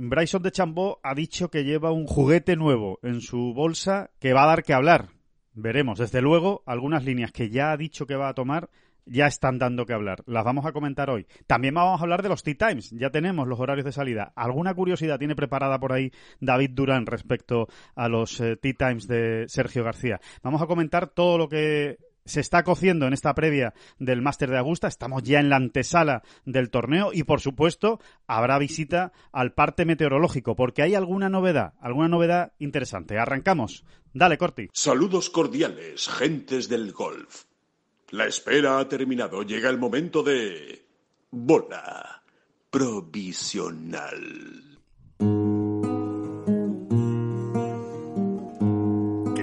Bryson de Chambó ha dicho que lleva un juguete nuevo en su bolsa que va a dar que hablar. Veremos. Desde luego, algunas líneas que ya ha dicho que va a tomar ya están dando que hablar. Las vamos a comentar hoy. También vamos a hablar de los Tea Times. Ya tenemos los horarios de salida. ¿Alguna curiosidad tiene preparada por ahí David Durán respecto a los eh, Tea Times de Sergio García? Vamos a comentar todo lo que se está cociendo en esta previa del Máster de Augusta. Estamos ya en la antesala del torneo y, por supuesto, habrá visita al parte meteorológico porque hay alguna novedad, alguna novedad interesante. Arrancamos. Dale, Corti. Saludos cordiales, gentes del golf. La espera ha terminado. Llega el momento de... Bola provisional.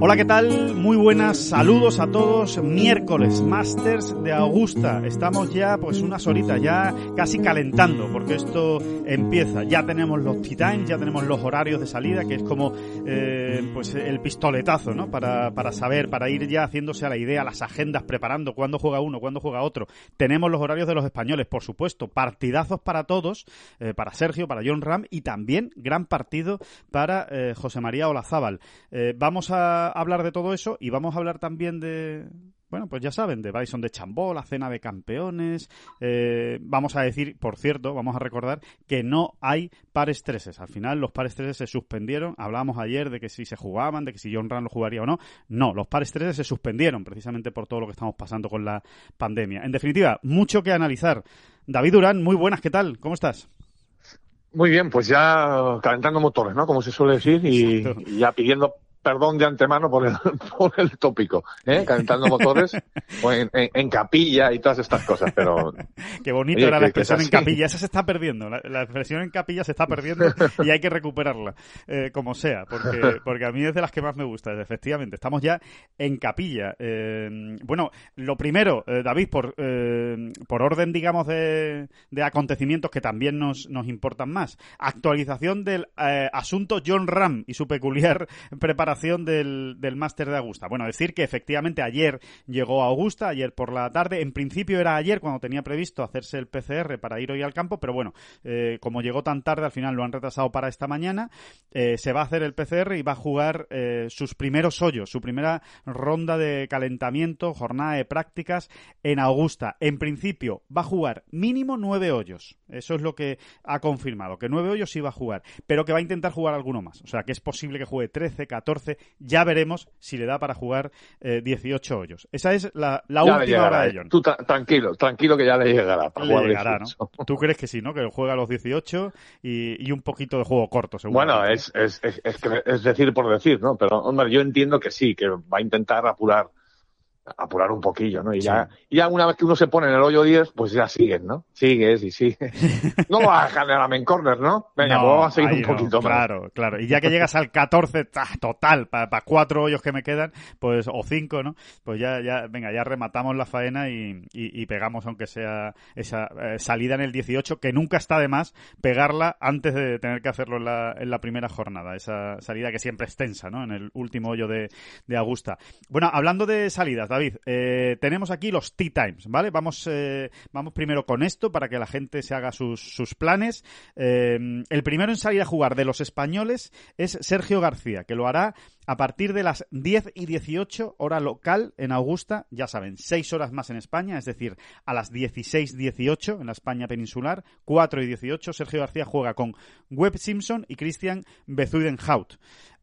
Hola, ¿qué tal? Muy buenas, saludos a todos. Miércoles, Masters de Augusta. Estamos ya, pues, unas horitas, ya casi calentando, porque esto empieza. Ya tenemos los times, ya tenemos los horarios de salida, que es como, eh, pues, el pistoletazo, ¿no? Para, para saber, para ir ya haciéndose a la idea, las agendas, preparando cuándo juega uno, cuándo juega otro. Tenemos los horarios de los españoles, por supuesto. Partidazos para todos, eh, para Sergio, para John Ram y también gran partido para eh, José María Olazábal. Eh, vamos a hablar de todo eso y vamos a hablar también de, bueno, pues ya saben, de Bison de Chambó, la cena de campeones. Eh, vamos a decir, por cierto, vamos a recordar que no hay pares treses. Al final los pares treses se suspendieron. Hablábamos ayer de que si se jugaban, de que si John Ram lo jugaría o no. No, los pares treses se suspendieron precisamente por todo lo que estamos pasando con la pandemia. En definitiva, mucho que analizar. David Durán, muy buenas, ¿qué tal? ¿Cómo estás? Muy bien, pues ya calentando motores, ¿no? Como se suele decir, y, ya pidiendo perdón de antemano por el, por el tópico, ¿eh? Calentando motores o en, en- en capilla y todas estas cosas, pero Qué bonito Oye, era la expresión en capilla. Esa se está perdiendo. La, la expresión en capilla se está perdiendo y hay que recuperarla, eh, como sea, porque, porque a mí es de las que más me gusta. Efectivamente, estamos ya en capilla. Eh, bueno, lo primero, eh, David, por, eh, por orden, digamos, de, de acontecimientos que también nos, nos importan más. Actualización del eh, asunto John Ram y su peculiar preparación del, máster de Augusta. Bueno, decir que efectivamente ayer llegó a Augusta, ayer por la tarde. En principio era ayer cuando tenía previsto hacerse el PCR para ir hoy al campo, pero bueno, eh, como llegó tan tarde, al final lo han retrasado para esta mañana. Eh, se va a hacer el PCR y va a jugar eh, sus primeros hoyos, su primera ronda de calentamiento, jornada de prácticas en Augusta. En principio va a jugar mínimo nueve hoyos. Eso es lo que ha confirmado, que nueve hoyos va a jugar, pero que va a intentar jugar alguno más. O sea, que es posible que juegue 13, 14. Ya veremos si le da para jugar eh, 18 hoyos. Esa es la, última hora llegará. de ¿eh? John. Tú tranquilo, tranquilo que ya le llegará. Para Le jugar llegará, ¿no? 18. ¿Tú crees que sí, no? Que juega a los 18 y, y un poquito de juego corto, seguro. Bueno, es, es, es, es decir por decir, ¿no? Pero, hombre, yo entiendo que sí, que va a intentar apurar apurar un poquillo, ¿no? Y ya, y ya una vez que uno se pone en el hoyo 10, pues ya sigues, ¿no? Sigues y sigues. no vas a dejar en la main corner, ¿no? Venga, No, pues vamos a seguir un no, poquito más. Claro, claro. Y ya que llegas al 14, ¡tah! total, para cuatro hoyos que me quedan, pues, o cinco, ¿no? Pues ya, ya, venga, ya rematamos la faena y, y- y pegamos, aunque sea esa eh, salida en el 18, que nunca está de más pegarla antes de tener que hacerlo en la, en la primera jornada. Esa salida que siempre es tensa, ¿no? En el último hoyo de, de Augusta. Bueno, hablando de salidas, David. Eh, tenemos aquí los Tea Times, ¿vale? Vamos, eh, vamos primero con esto para que la gente se haga sus, sus planes. Eh, el primero en salir a jugar de los españoles es Sergio García, que lo hará a partir de las 10 y 18 hora local en Augusta, ya saben, 6 horas más en España, es decir, a las 16-18 en la España peninsular, 4 y 18, Sergio García juega con Webb Simpson y Christian Bezuidenhout.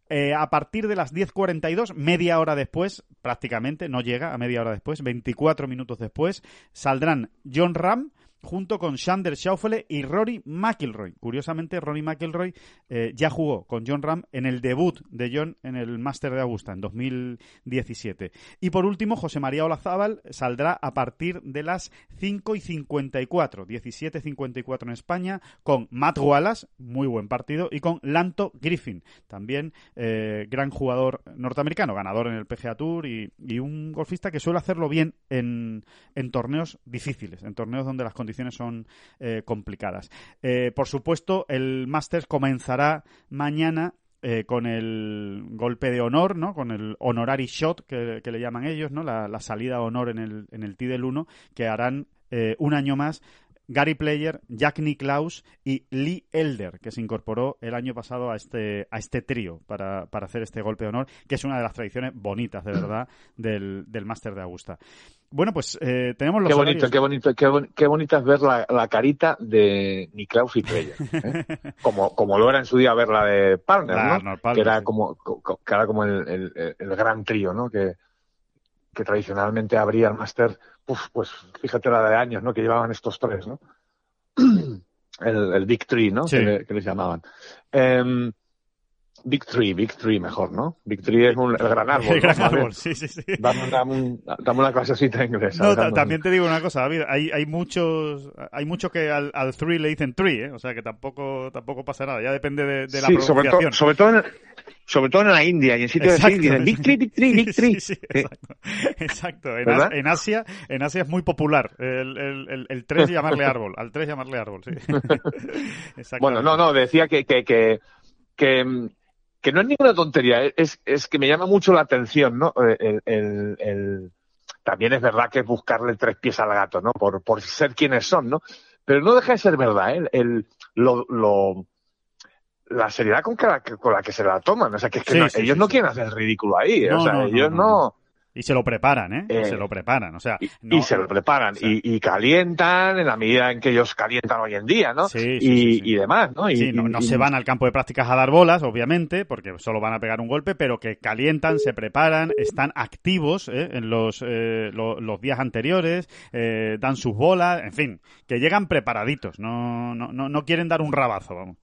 Eh, a partir de las 10.42, media hora después, prácticamente, no llega a media hora después, 24 minutos después, saldrán John Ram, junto con Xander Schauffele y Rory McIlroy. Curiosamente, Rory McIlroy eh, ya jugó con John Ram en el debut de John en el Master de Augusta en 2017. Y por último, José María Olazábal saldrá a partir de las 5 y 54, 17.54 en España, con Matt Wallace, muy buen partido, y con Lanto Griffin, también eh, gran jugador norteamericano, ganador en el PGA Tour y, y un golfista que suele hacerlo bien en, en torneos difíciles, en torneos donde las condiciones son eh, complicadas. Eh, por supuesto, el Masters comenzará mañana eh, con el golpe de honor, ¿no? Con el honorary shot que, le llaman ellos, ¿no? La, salida a honor en el, en el T del 1, que harán eh, un año más Gary Player, Jack Nicklaus y Lee Elder, que se incorporó el año pasado a este, a este trío para, para hacer este golpe de honor, que es una de las tradiciones bonitas, de verdad, del, del Máster de Augusta. Bueno, pues eh, tenemos los qué bonito, horarios. qué bonito, qué, bon qué bonita es ver la, la, carita de Niklaus y Player, ¿eh? como, como lo era en su día ver la de Palmer, La ¿no? Arnold Palmer, que era sí. como, co- que era como el, el, el gran trío, ¿no? Que, que tradicionalmente abría el máster, uf, pues fíjate la de años, ¿no? Que llevaban estos tres, ¿no? El, el Big Three, ¿no? Sí. Que, le- que les llamaban. Em, Big Three, Big Three mejor, ¿no? Big Three es un, el gran árbol. El gran árbol, sí, sí, sí. Dame, dame un- dame una clasecita inglesa. No, también te digo una cosa, David, hay, hay muchos hay muchos que al, al three le dicen three, ¿eh? o sea que tampoco tampoco pasa nada, ya depende de, de la sí, sobre, sobre, todo en, sobre todo en la India y en sitios Exacto. así dicen Big Tree, Big Tree, Big Sí, Tree. sí, exacto. Exacto. En, Asia, en Asia es muy popular el, el, el, el 3 llamarle árbol, al 3 llamarle árbol, sí. Exacto. Bueno, no, no, decía que, que, que, que, que no es ninguna tontería, es, es que me llama mucho la atención, ¿no? Eh, El, el, el- también es verdad que es buscarle tres pies al gato, ¿no? Por, por ser quienes son, ¿no? Pero no deja de ser verdad, ¿eh? El, lo, lo, la seriedad con, que la, que- con la que se la toman. O sea, que, es que Sí, no- sí, ellos sí, no quieren hacer el ridículo ahí. No, o sea, no, ellos no. Y se lo preparan, ¿eh? Eh, se lo preparan, o sea, Y, no- y se lo preparan y, y calientan en la medida en que ellos calientan hoy en día, ¿no? Sí, sí, y, sí, y demás, ¿no? Y, Sí, no, se van al campo de prácticas a dar bolas, obviamente, porque solo van a pegar un golpe, pero que calientan, se preparan, están activos ¿eh? en los, eh, lo- los días anteriores, eh, dan sus bolas, en fin, que llegan preparaditos, no, no, no, no quieren dar un rabazo, vamos.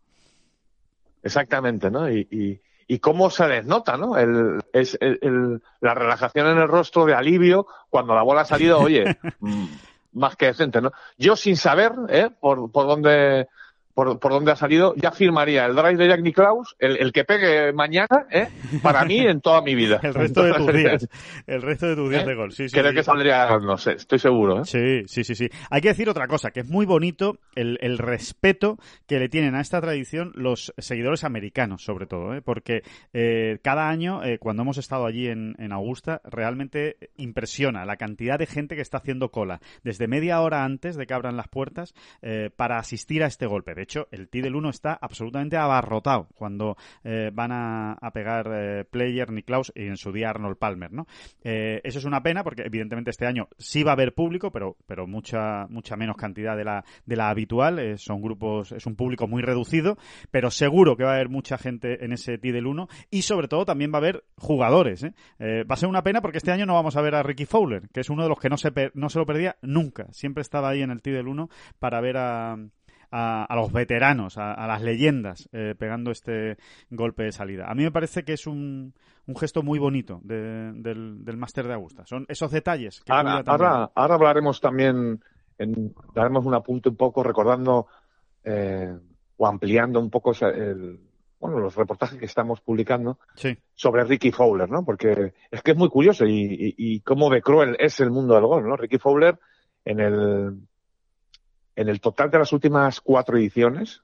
Exactamente, ¿no? Y, y, y cómo se les nota, ¿no? El, es el, el- la relajación en el rostro de alivio cuando la bola ha salido, oye, más que decente, ¿no? Yo sin saber, ¿eh? Por, por dónde por, por dónde ha salido, ya firmaría el drive de Jack Nicklaus, el, el que pegue mañana, ¿eh? Para mí en toda mi vida. El resto de tus días, el resto de tus días ¿Eh? de gol, sí, sí. Creo sí. que saldría, no sé, estoy seguro, ¿eh? Sí, sí, sí, sí. Hay que decir otra cosa, que es muy bonito el, el respeto que le tienen a esta tradición los seguidores americanos, sobre todo, ¿eh? porque cada año, cuando hemos estado allí en, en Augusta, realmente impresiona la cantidad de gente que está haciendo cola desde media hora antes de que abran las puertas para asistir a este golpe. De hecho, el T del 1 está absolutamente abarrotado cuando eh, van a, pegar eh, Player, Niklaus y en su día Arnold Palmer, ¿no? Eh, eso es una pena porque evidentemente este año sí va a haber público, pero, pero mucha, mucha menos cantidad de la, de la habitual. Eh, son grupos, es un público muy reducido, pero seguro que va a haber mucha gente en ese T del 1 y sobre todo también va a haber jugadores. ¿eh? Va a ser una pena porque este año no vamos a ver a Ricky Fowler, que es uno de los que no se, no se lo perdía nunca. Siempre estaba ahí en el T del 1 para ver a, a, a los veteranos, a, a las leyendas, eh, pegando este golpe de salida. A mí me parece que es un, un gesto muy bonito de- del, del Máster de Augusta. Son esos detalles que Ahora, ahora, ahora hablaremos también, en, daremos un apunte un poco recordando eh, o ampliando un poco el, bueno, los reportajes que estamos publicando Sí, sobre Ricky Fowler, ¿no? Porque es que es muy curioso y, y, y cómo de cruel es el mundo del golf, ¿no? Ricky Fowler en el en el total de las últimas cuatro ediciones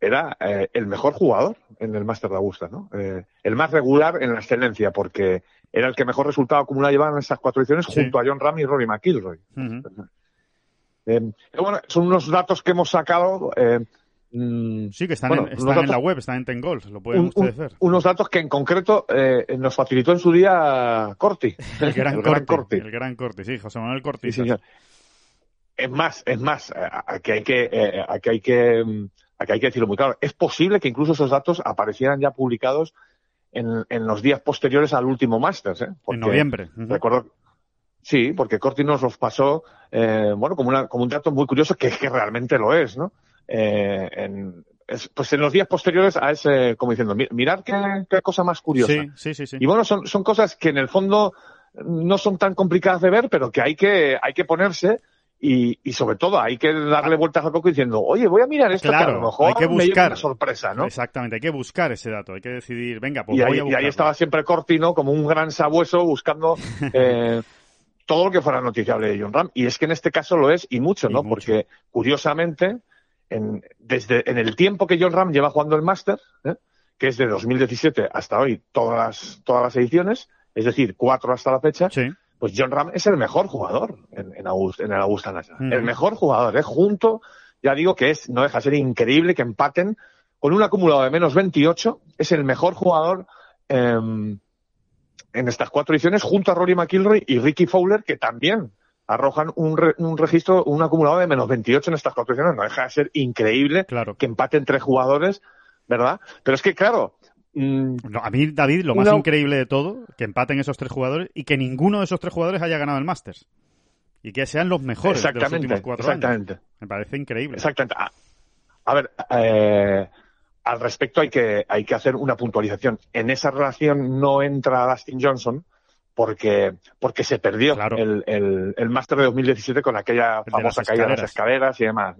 era eh, el mejor jugador en el Master de Augusta, ¿no? Eh, el más regular en la excelencia, porque era el que mejor resultado acumulado llevaba en esas cuatro ediciones Sí. junto a John Ram y Rory McIlroy. Eh, bueno, son unos datos que hemos sacado. eh, mm, Sí, que están, bueno, en, la web, están en Ten Golf, lo pueden un- ustedes ver. unos datos que en concreto eh, nos facilitó en su día Corti. El gran, el Corti. El gran corte, sí, José Manuel Sí, Cortés. señor. Es más, es más, eh, aquí hay que, eh, aquí hay que, mm, aquí hay que decirlo muy claro. Es posible que incluso esos datos aparecieran ya publicados en, en los días posteriores al último Masters, ¿eh? en noviembre. Ujú. Recuerdo, sí, porque Corti nos los pasó, eh, bueno, como, una, como un dato muy curioso que es que realmente lo es, ¿no? Eh, en, es- pues en los días posteriores a ese, como diciendo, "Mi- mirad qué, qué cosa más curiosa. Sí, sí, sí, sí. Y bueno, son, son cosas que en el fondo no son tan complicadas de ver, pero que hay que, hay que ponerse y, y sobre todo hay que darle vueltas al coco diciendo, oye, voy a mirar esto que a Claro, lo mejor hay que me buscar. una sorpresa, ¿no? Exactamente, hay que buscar ese dato, hay que decidir, venga, pues y, voy ahí, a y ahí estaba siempre Cortino como un gran sabueso buscando eh, todo lo que fuera noticiable de John Ram. Y es que en este caso lo es y mucho, Y ¿no? mucho. Porque curiosamente, en, desde en el tiempo que John Ram lleva jugando el Master, ¿eh? que es de 2017 hasta hoy, todas las, todas las ediciones, es decir, cuatro hasta la fecha, Sí, pues John Ram es el mejor jugador en, en, el Augusta National. Mm. El mejor jugador, ¿eh? Junto, ya digo que es, no deja de ser increíble que empaten con un acumulado de menos 28. Es el mejor jugador em, en estas cuatro ediciones, junto a Rory McIlroy y Ricky Fowler, que también arrojan un, re- un registro, un acumulado de menos 28 en estas cuatro ediciones. No deja de ser increíble claro. que empaten tres jugadores, ¿verdad? Pero es que, claro, No, a mí, David, lo más increíble de todo, que empaten esos tres jugadores y que ninguno de esos tres jugadores haya ganado el Masters. Y que sean los mejores de los exactamente, últimos cuatro años. exactamente. Me parece increíble. Exactamente. A, a ver, eh, al respecto hay que, hay que hacer una puntualización. En esa relación no entra Dustin Johnson porque, porque se perdió Claro. el, el, el Máster de 2017 con aquella famosa caída de las escaleras. y demás.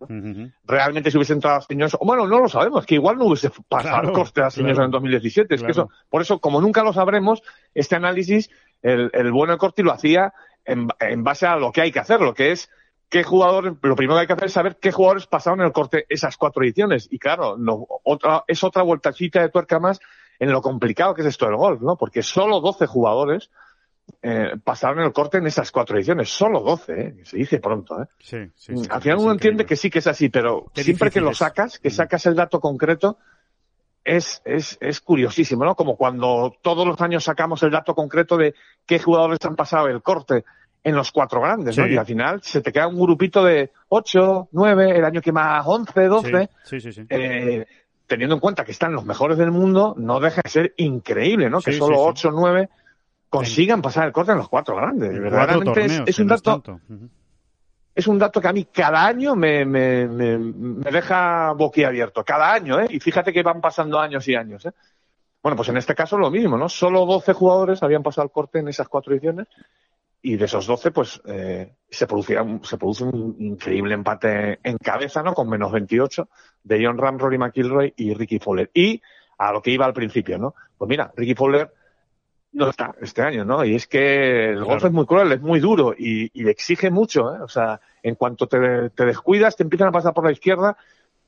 Realmente si hubiese entrado Dustin Johnson, o bueno, no lo sabemos, que igual no hubiese pasado Claro, el coste de Dustin claro. En 2017. Es que eso, por eso, como nunca lo sabremos, este análisis, el, el bueno de Corti lo hacía en, en base a lo que hay que hacer, lo que es qué jugadores, lo primero que hay que hacer es saber qué jugadores pasaron en el corte esas cuatro ediciones. Y claro, no, otra, es otra vueltacita de tuerca más en lo complicado que es esto del golf, ¿no? Porque solo 12 jugadores eh, pasaron el corte en esas cuatro ediciones. Solo 12, ¿eh? Se dice pronto, ¿eh? Sí, sí, sí, Al final uno entiende que sí que es así, pero Qué siempre que lo sacas, que Mm. sacas el dato concreto, es, es, es curiosísimo, ¿no? Como cuando todos los años sacamos el dato concreto de qué jugadores han pasado el corte en los cuatro grandes, ¿no? Y al final se te queda un grupito de ocho, nueve, el año que más once, doce. Sí, sí. Eh, teniendo en cuenta que están los mejores del mundo, no deja de ser increíble, ¿no? que solo ocho nueve consigan pasar el corte en los cuatro grandes. Verdaderamente es- un dato, es un dato que a mí cada año me, me, me, me deja boquiabierto. Cada año, ¿eh? Y fíjate que van pasando años y años, ¿eh? Bueno, pues en este caso lo mismo, ¿no? Solo 12 jugadores habían pasado el corte en esas cuatro ediciones y de esos 12, pues eh, se, producía, un- se produce un increíble empate en cabeza, ¿no? Con menos 28 de John Ram, Rory McIlroy y Ricky Fowler. Y a lo que iba al principio, ¿no? Pues mira, Ricky Fowler no está este año, ¿no? Y es que el golf Claro. es muy cruel, es muy duro y, y exige mucho, ¿eh? O sea, en cuanto te, te descuidas, te empiezan a pasar por la izquierda,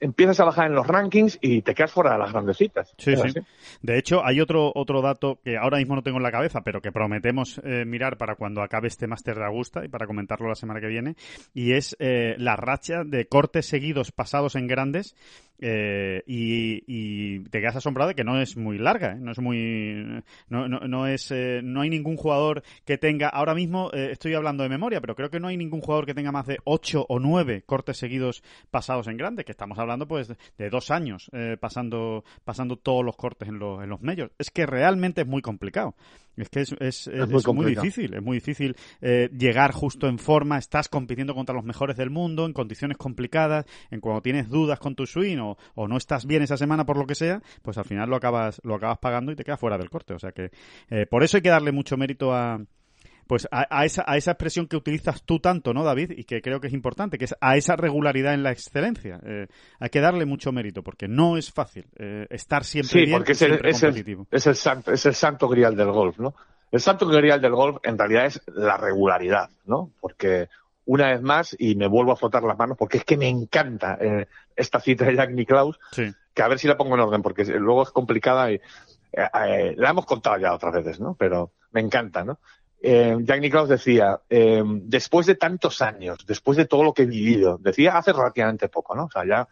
empiezas a bajar en los rankings y te quedas fuera de las grandecitas. Sí, sí. De hecho, hay otro, otro dato que ahora mismo no tengo en la cabeza, pero que prometemos eh, mirar para cuando acabe este máster de Augusta y para comentarlo la semana que viene, y es eh, la racha de cortes seguidos pasados en grandes eh, y, y te quedas asombrado de que no es muy larga, ¿eh? no es muy, no, no, no es, eh, no hay ningún jugador que tenga, ahora mismo eh, estoy hablando de memoria, pero creo que no hay ningún jugador que tenga más de ocho o nueve cortes seguidos pasados en grandes, que estamos hablando pues de dos años eh, pasando, pasando todos los cortes en los, en los medios. Es que realmente es muy complicado. Es que es, es, es- muy es muy complicado. difícil, es muy difícil eh, llegar justo en forma, estás compitiendo contra los mejores del mundo, en condiciones complicadas, en cuando tienes dudas con tu swing o, o no estás bien esa semana por lo que sea, pues al final lo acabas, lo acabas pagando y te quedas fuera del corte. O sea que eh, por eso hay que darle mucho mérito a, pues a, a esa, a esa expresión que utilizas tú tanto, ¿no, David? Y que creo que es importante, que es a esa regularidad en la excelencia. Eh, hay que darle mucho mérito, porque no es fácil eh, estar siempre Sí, bien porque es el, es, el, competitivo. es, el santo, es el santo grial del golf, ¿no? El santo grial del golf en realidad es la regularidad, ¿no? Porque una vez más, y me vuelvo a frotar las manos, porque es que me encanta eh, esta cita de Jack Nicklaus, Sí, que a ver si la pongo en orden, porque luego es complicada y eh, eh, la hemos contado ya otras veces, ¿no? Pero me encanta, ¿no? Eh, Jack Nicklaus decía, eh, después de tantos años, después de todo lo que he vivido, decía hace relativamente poco, ¿no? O sea, ya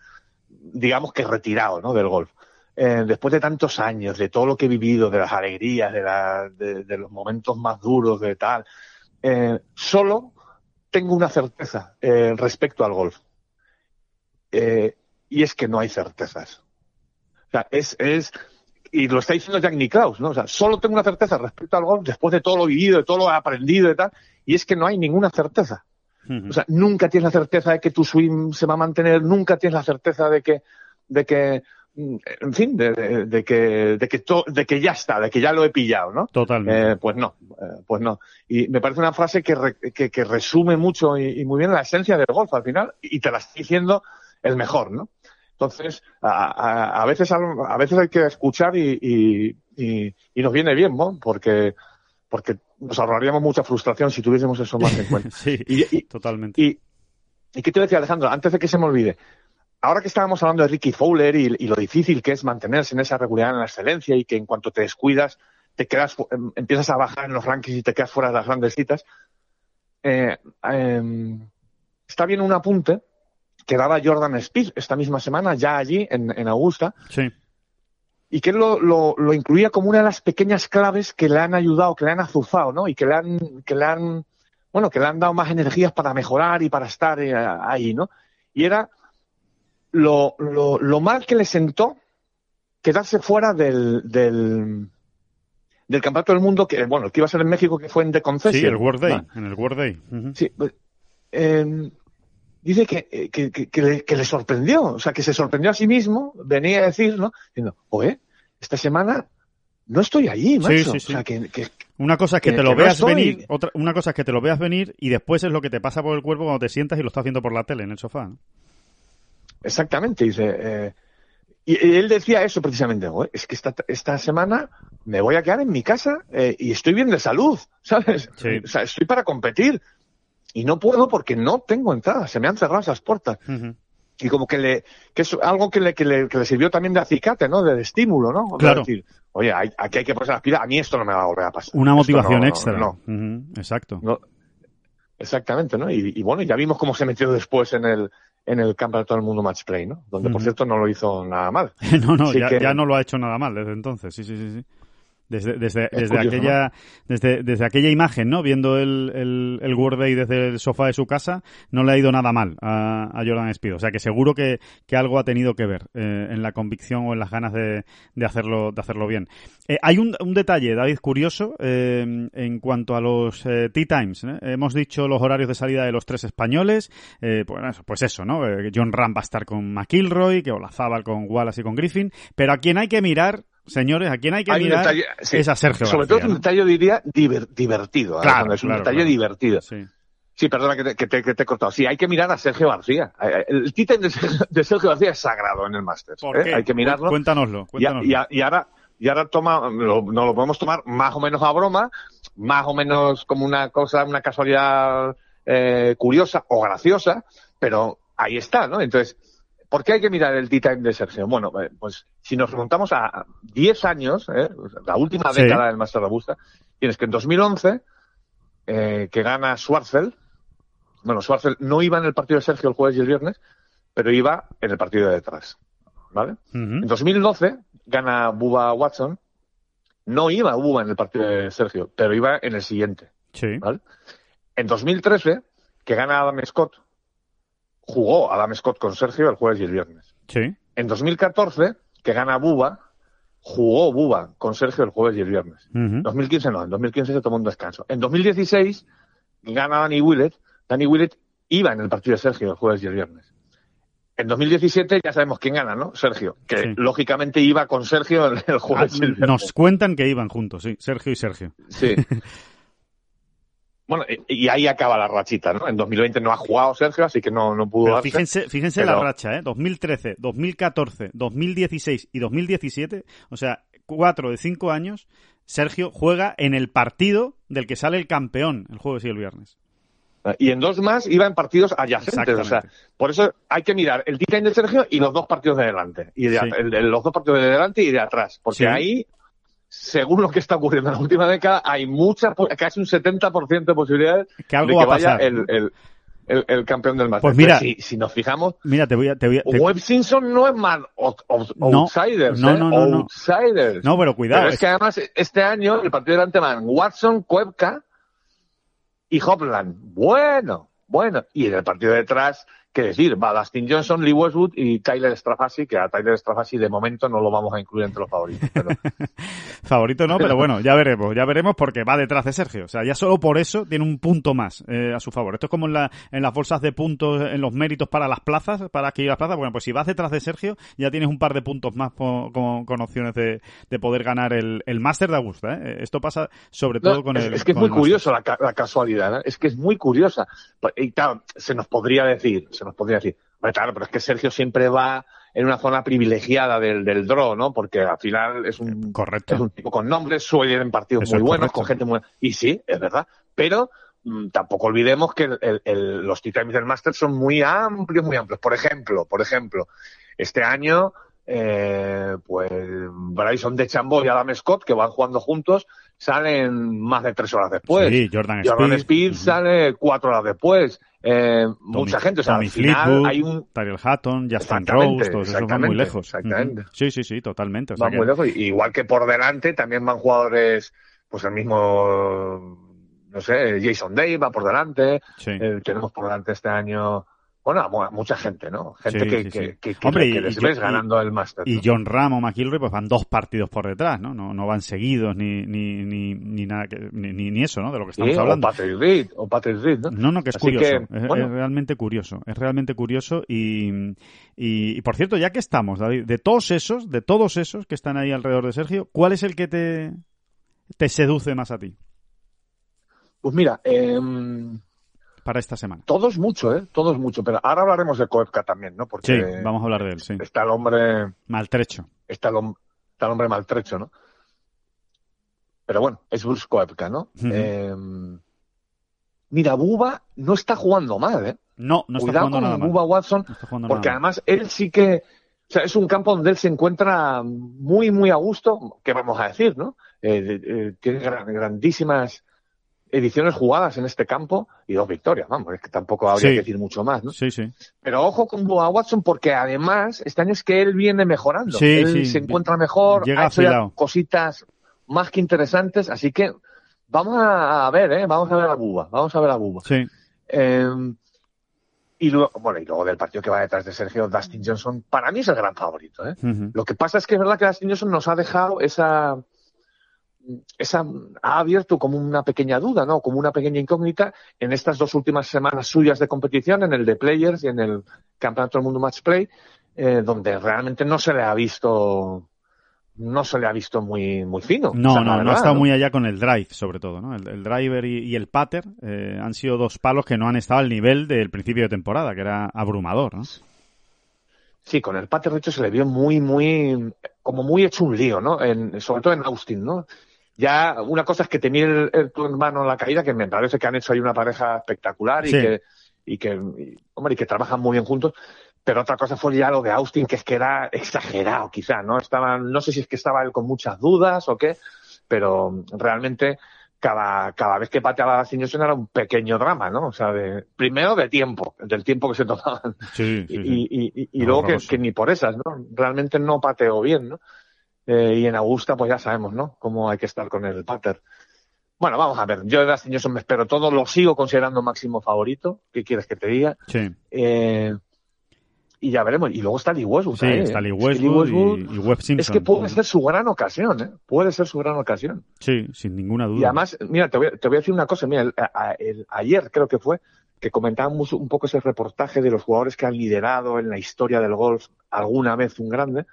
digamos que retirado, ¿no? Del golf. Eh, después de tantos años, de todo lo que he vivido, de las alegrías, de, de, los momentos más duros, de tal, solo tengo una certeza respecto al golf. Y es que no hay certezas. O sea, es, es, y lo está diciendo Jack Nicklaus, ¿no? O sea, solo tengo una certeza respecto al golf después de todo lo vivido, de todo lo aprendido y tal, y es que no hay ninguna certeza. O sea, nunca tienes la certeza de que tu swing se va a mantener, nunca tienes la certeza de que, de que, en fin, de, de, de que, de que, to, de que ya está, de que ya lo he pillado, ¿no? Totalmente. Eh, pues no, eh, pues no. Y me parece una frase que, re, que, que, resume mucho y, y, muy bien la esencia del golf al final, y te la está diciendo el mejor, ¿no? Entonces, a, a, a veces, a, veces hay que escuchar y, y, y, y nos viene bien, ¿no? Porque, porque nos ahorraríamos mucha frustración si tuviésemos eso más en cuenta. sí, y, totalmente. Y, qué te decía, Alejandro, antes de que se me olvide, ahora que estábamos hablando de Ricky Fowler y, y, lo difícil que es mantenerse en esa regularidad en la excelencia y que en cuanto te descuidas te quedas, em, empiezas a bajar en los rankings y te quedas fuera de las grandes citas, eh, eh, está bien un apunte que daba Jordan Speed esta misma semana, ya allí en, en Augusta. Sí y que él lo, lo, lo, incluía como una de las pequeñas claves que le han ayudado, que le han azuzado, ¿no? Y que le han, que le han, bueno, que le han dado más energías para mejorar y para estar eh, ahí, ¿no? Y era lo, lo, lo mal que le sentó quedarse fuera del, del, del campeonato del mundo que, bueno, que iba a ser en México, que fue en The Concession. Sí, el World Day, ah. en el World Day. Uh -huh. Sí, eh, dice que, que, que, que, le, que, le, sorprendió, o sea, que se sorprendió a sí mismo, venía a decir, ¿no? Diciendo, oye, esta semana no estoy allí, macho. Sí, sí, sí. O sea, que, una cosa es que, te lo veas no venir, otra, una cosa es que te lo veas venir y después es lo que te pasa por el cuerpo cuando te sientas y lo estás viendo por la tele en el sofá. ¿no? Exactamente, dice. Eh, y, y, él decía eso precisamente, es que esta, esta semana me voy a quedar en mi casa eh, y estoy bien de salud, ¿sabes? O sea, estoy para competir y no puedo porque no tengo entrada, se me han cerrado esas puertas. Uh -huh. Y como que le, que es algo que le, que le, que le sirvió también de acicate, ¿no? De, de estímulo, ¿no? Claro. Decir, oye, hay, aquí hay que ponerse las pilas, a mí esto no me va a volver a pasar. Una motivación no, extra. No, uh -huh. Exacto. Exactamente, ¿no? Y, y, bueno, ya vimos cómo se metió después en el, en el campeonato del mundo match play, ¿no? Donde, uh -huh. por cierto, no lo hizo nada mal. no, no, ya, que... ya no lo ha hecho nada mal desde entonces, sí, sí, sí. sí. Desde, desde, desde curioso, aquella, ¿no? desde, desde aquella imagen, ¿no? Viendo el, el, el World Day desde el sofá de su casa, no le ha ido nada mal a, a Jordan Speed. O sea que seguro que, que algo ha tenido que ver eh, en la convicción o en las ganas de, de hacerlo, de hacerlo bien. Eh, hay un, un, detalle, David, curioso, eh, en cuanto a los eh, Tea Times. Hemos dicho los horarios de salida de los tres españoles. pues, pues eso, ¿no? John Ram va a estar con McIlroy, que Olazábal con Wallace y con Griffin. Pero a quien hay que mirar señores, a quien hay que hay mirar detalle, sí. es a Sergio Sobre García, todo es un detalle, diría, diver, divertido. Claro, es un claro, detalle claro. divertido. Sí. Sí, perdona que te, que, te, que te, he cortado. Sí, hay que mirar a Sergio García. El título de Sergio García es sagrado en el Masters. ¿eh? Hay que mirarlo. Cuéntanoslo. cuéntanoslo. Y, y, y, ahora, y ahora toma, lo, no lo podemos tomar más o menos a broma, más o menos como una cosa, una casualidad eh, curiosa o graciosa, pero ahí está, ¿no? Entonces, ¿Por qué hay que mirar el T-Time de Sergio? Bueno, eh, pues si nos remontamos a 10 años, eh, la última sí. década del Master Robusta, tienes que en 2011, eh, que gana Schwarzfeld, bueno, Schwarzfeld no iba en el partido de Sergio el jueves y el viernes, pero iba en el partido de detrás, ¿vale? Uh -huh. En 2012 gana Bubba Watson, no iba Bubba en el partido de Sergio, pero iba en el siguiente, sí. ¿vale? En 2013, que gana Adam Scott, jugó Adam Scott con Sergio el jueves y el viernes. Sí. En 2014, que gana Buba, jugó Buba con Sergio el jueves y el viernes. Uh -huh. 2015 no, en 2015 se tomó un descanso. En 2016, gana Danny Willett. Danny Willett iba en el partido de Sergio el jueves y el viernes. En 2017 ya sabemos quién gana, ¿no? Sergio, que sí. lógicamente iba con Sergio el, el jueves ah, y el viernes. Nos cuentan que iban juntos, sí, Sergio y Sergio. Sí. Bueno, y ahí acaba la rachita, ¿no? En 2020 no ha jugado Sergio, así que no, no pudo pero darse, Fíjense, fíjense pero... la racha, ¿eh? 2013, 2014, 2016 y 2017, o sea, cuatro de cinco años, Sergio juega en el partido del que sale el campeón el jueves y el viernes. Y en dos más iba en partidos adyacentes. O sea, por eso hay que mirar el tee de Sergio y los dos partidos de delante. Y de, los dos partidos de delante y de atrás. Porque ahí, según lo que está ocurriendo en la última década, hay mucha, casi un 70% de posibilidades de que vaya el, el, campeón del Masters. Pues mira, si, nos fijamos, mira, te voy a, te voy a Webb Simpson no es más outsiders, no, no, no, outsiders. No, pero cuidado. es, que además este año el partido delante van Watson, Cuevca y Hopland. Bueno, bueno. Y en el partido detrás qué decir, va Dustin Johnson, Lee Westwood y Tyler Strafasi, que a Tyler Strafasi de momento no lo vamos a incluir entre los favoritos. Favorito no, pero bueno, ya veremos, ya veremos porque va detrás de Sergio. O sea, ya solo por eso tiene un punto más eh, a su favor. Esto es como en, la, en las bolsas de puntos, en los méritos para las plazas, para adquirir las plazas. Bueno, pues si vas detrás de Sergio, ya tienes un par de puntos más con, con, opciones de, de, poder ganar el, el máster de Augusta. ¿eh? Esto pasa sobre todo con es, el. Es que es muy curioso la, la, casualidad, ¿eh? es que es muy curiosa. Y claro, se nos podría decir, nos podría decir, claro, pero es que Sergio siempre va en una zona privilegiada del, del draw, ¿no? Porque al final es un, correcto. es un tipo con nombres, suele ir en partidos muy buenos, con gente muy... Y sí, es verdad, pero mm, tampoco olvidemos que los Tea Times del Master son muy amplios, muy amplios. Por ejemplo, por ejemplo, este año, eh, pues Bryson de y Adam Scott, que van jugando juntos, salen más de tres horas después. Sí, Jordan, Jordan Speed, sale cuatro horas después. Eh, mucha gente, o sea, al final hay un... Tyrell Hatton, Justin Rose, todos esos van muy lejos. Exactamente. Sí, sí, sí, totalmente. van muy lejos. Igual que por delante también van jugadores, pues el mismo, no sé, Jason Day va por delante. Eh, tenemos por delante este año bueno, mucha gente, ¿no? Gente que, que, que, que, les ves ganando el Master. Y John Ram o McIlroy pues van dos partidos por detrás, ¿no? No, no van seguidos ni, ni, ni, ni nada, ni, ni, eso, ¿no? De lo que estamos hablando. O Patrick Reed, o Patrick Reed, ¿no? No, no, que es curioso. es, realmente curioso. Es realmente curioso y, y, y, por cierto, ya que estamos, David, de todos esos, de todos esos que están ahí alrededor de Sergio, ¿cuál es el que te, te seduce más a ti? Pues mira, eh para esta semana. Todos mucho, ¿eh? Todos mucho. Pero ahora hablaremos de Koepka también, ¿no? Porque sí, vamos a hablar de él, sí. Está el hombre... Maltrecho. Está el, está el hombre maltrecho, ¿no? Pero bueno, es Bruce Koepka, ¿no? eh, mira, Buba no está jugando mal, ¿eh? No, no está jugando nada mal. Buba Watson, porque además él sí que... O sea, es un campo donde él se encuentra muy, muy a gusto, ¿qué vamos a decir, no? Eh, eh, tiene grandísimas ediciones jugadas en este campo y dos victorias, vamos, es que tampoco habría que decir mucho más, ¿no? Sí, sí. Pero ojo con Boa Watson porque además este año es que él viene mejorando, sí, él se encuentra mejor, Llega ha cositas más que interesantes, así que vamos a ver, ¿eh? Vamos a ver a Buba, vamos a ver a Buba. Sí. Eh, y luego, bueno, y luego del partido que va detrás de Sergio, Dustin Johnson, para mí es el gran favorito, ¿eh? Lo que pasa es que es verdad que Dustin Johnson nos ha dejado esa esa ha abierto como una pequeña duda, ¿no? Como una pequeña incógnita en estas dos últimas semanas suyas de competición, en el de Players y en el Campeonato del Mundo Match Play, eh, donde realmente no se le ha visto no se le ha visto muy muy fino. No, no, no ha estado muy allá con el drive, sobre todo, ¿no? El, driver y, el pater eh, han sido dos palos que no han estado al nivel del principio de temporada, que era abrumador, ¿no? Sí, con el pater de hecho se le vio muy, muy, como muy hecho un lío, ¿no? En, sobre todo en Austin, ¿no? Ya una cosa es que tenía el, tu hermano en la caída, que me parece que han hecho ahí una pareja espectacular y que, y que, hombre, y que trabajan muy bien juntos. Pero otra cosa fue ya lo de Austin, que es que era exagerado, quizá, ¿no? Estaban, no sé si es que estaba él con muchas dudas o qué, pero realmente cada, cada vez que pateaba a Johnson era un pequeño drama, ¿no? O sea, de, primero de tiempo, del tiempo que se tomaban. Sí, sí, y, y, y, luego que, que, ni por esas, ¿no? Realmente no pateó bien, ¿no? Eh, y en Augusta, pues ya sabemos, ¿no? Cómo hay que estar con el pater. Bueno, vamos a ver. Yo de Dustin Johnson me espero todo. Lo sigo considerando máximo favorito. ¿Qué quieres que te diga? Sí. Eh, y ya veremos. Y luego está Lee Westwood. Sí, está Lee Westwood, y, Webb Simpson. Es que puede ser su gran ocasión, ¿eh? Puede ser su gran ocasión. Sí, sin ninguna duda. Y además, mira, te voy, te voy a decir una cosa. Mira, ayer creo que fue que comentábamos un poco ese reportaje de los jugadores que han liderado en la historia del golf alguna vez un grande.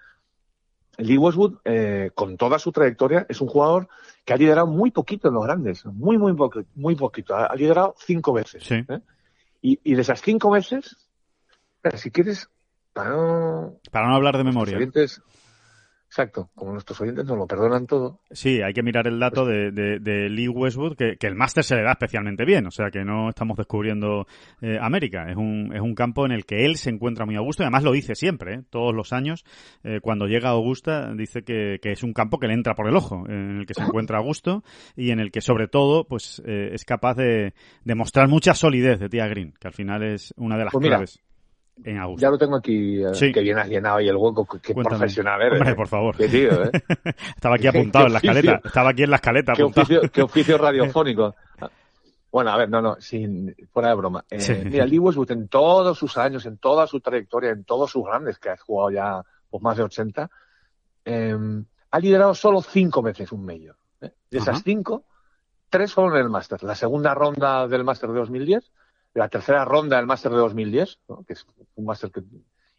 Lee Westwood, eh, con toda su trayectoria, es un jugador que ha liderado muy poquito en los grandes, muy, muy, muy poquito. Ha, liderado cinco veces. Sí. ¿eh? Y, y, de esas cinco veces, si quieres, para no... Para no hablar de memoria. Exacto, como nuestros oyentes nos lo perdonan todo. Sí, hay que mirar el dato de, de, Lee Westwood, que, el máster se le da especialmente bien, o sea que no estamos descubriendo eh, América, es un, es un campo en el que él se encuentra muy a gusto y además lo dice siempre, ¿eh? todos los años, eh, cuando llega a Augusta, dice que, que, es un campo que le entra por el ojo, en el que se encuentra a gusto y en el que sobre todo pues es capaz de, de, mostrar mucha solidez de Tía Green, que al final es una de las pues claves. Ya lo tengo aquí, eh, que bien has llenado ahí el hueco, qué profesional eres. Hombre, eh. por favor. Qué tío, ¿eh? Estaba aquí apuntado en la escaleta, estaba aquí en la escaleta qué Oficio, qué oficio radiofónico. Bueno, a ver, no, no, sin, fuera de broma. Eh, Mira, Lee Westwood en todos sus años, en toda su trayectoria, en todos sus grandes, que ha jugado ya pues, más de 80, em, ha liderado solo cinco veces un mayor. ¿eh? De esas cinco, tres fueron en el Máster. La segunda ronda del Máster de 2010 la tercera ronda del Máster de 2010, que es un máster que...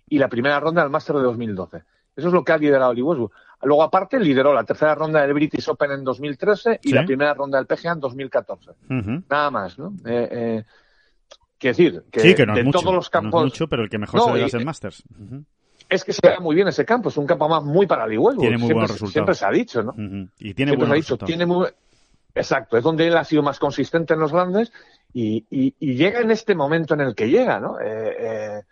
y la primera ronda del Máster de 2012. Eso es lo que ha liderado Lee Westwood. Luego, aparte, lideró la tercera ronda del British Open en 2013 y la primera ronda del PGA en 2014. Nada más, ¿no? Eh, eh, quiero decir, que, sí, que no de mucho, todos los campos... mucho, pero el que mejor se ve es el Masters. Es que se ve muy bien ese campo, es un campo más muy para Lee Westwood. Tiene muy siempre, buenos resultados. Siempre se ha dicho, ¿no? Y tiene buenos resultados. Tiene muy... Exacto, es donde él ha sido más consistente en los grandes y, y, y, llega en este momento en el que llega, ¿no? Eh, eh,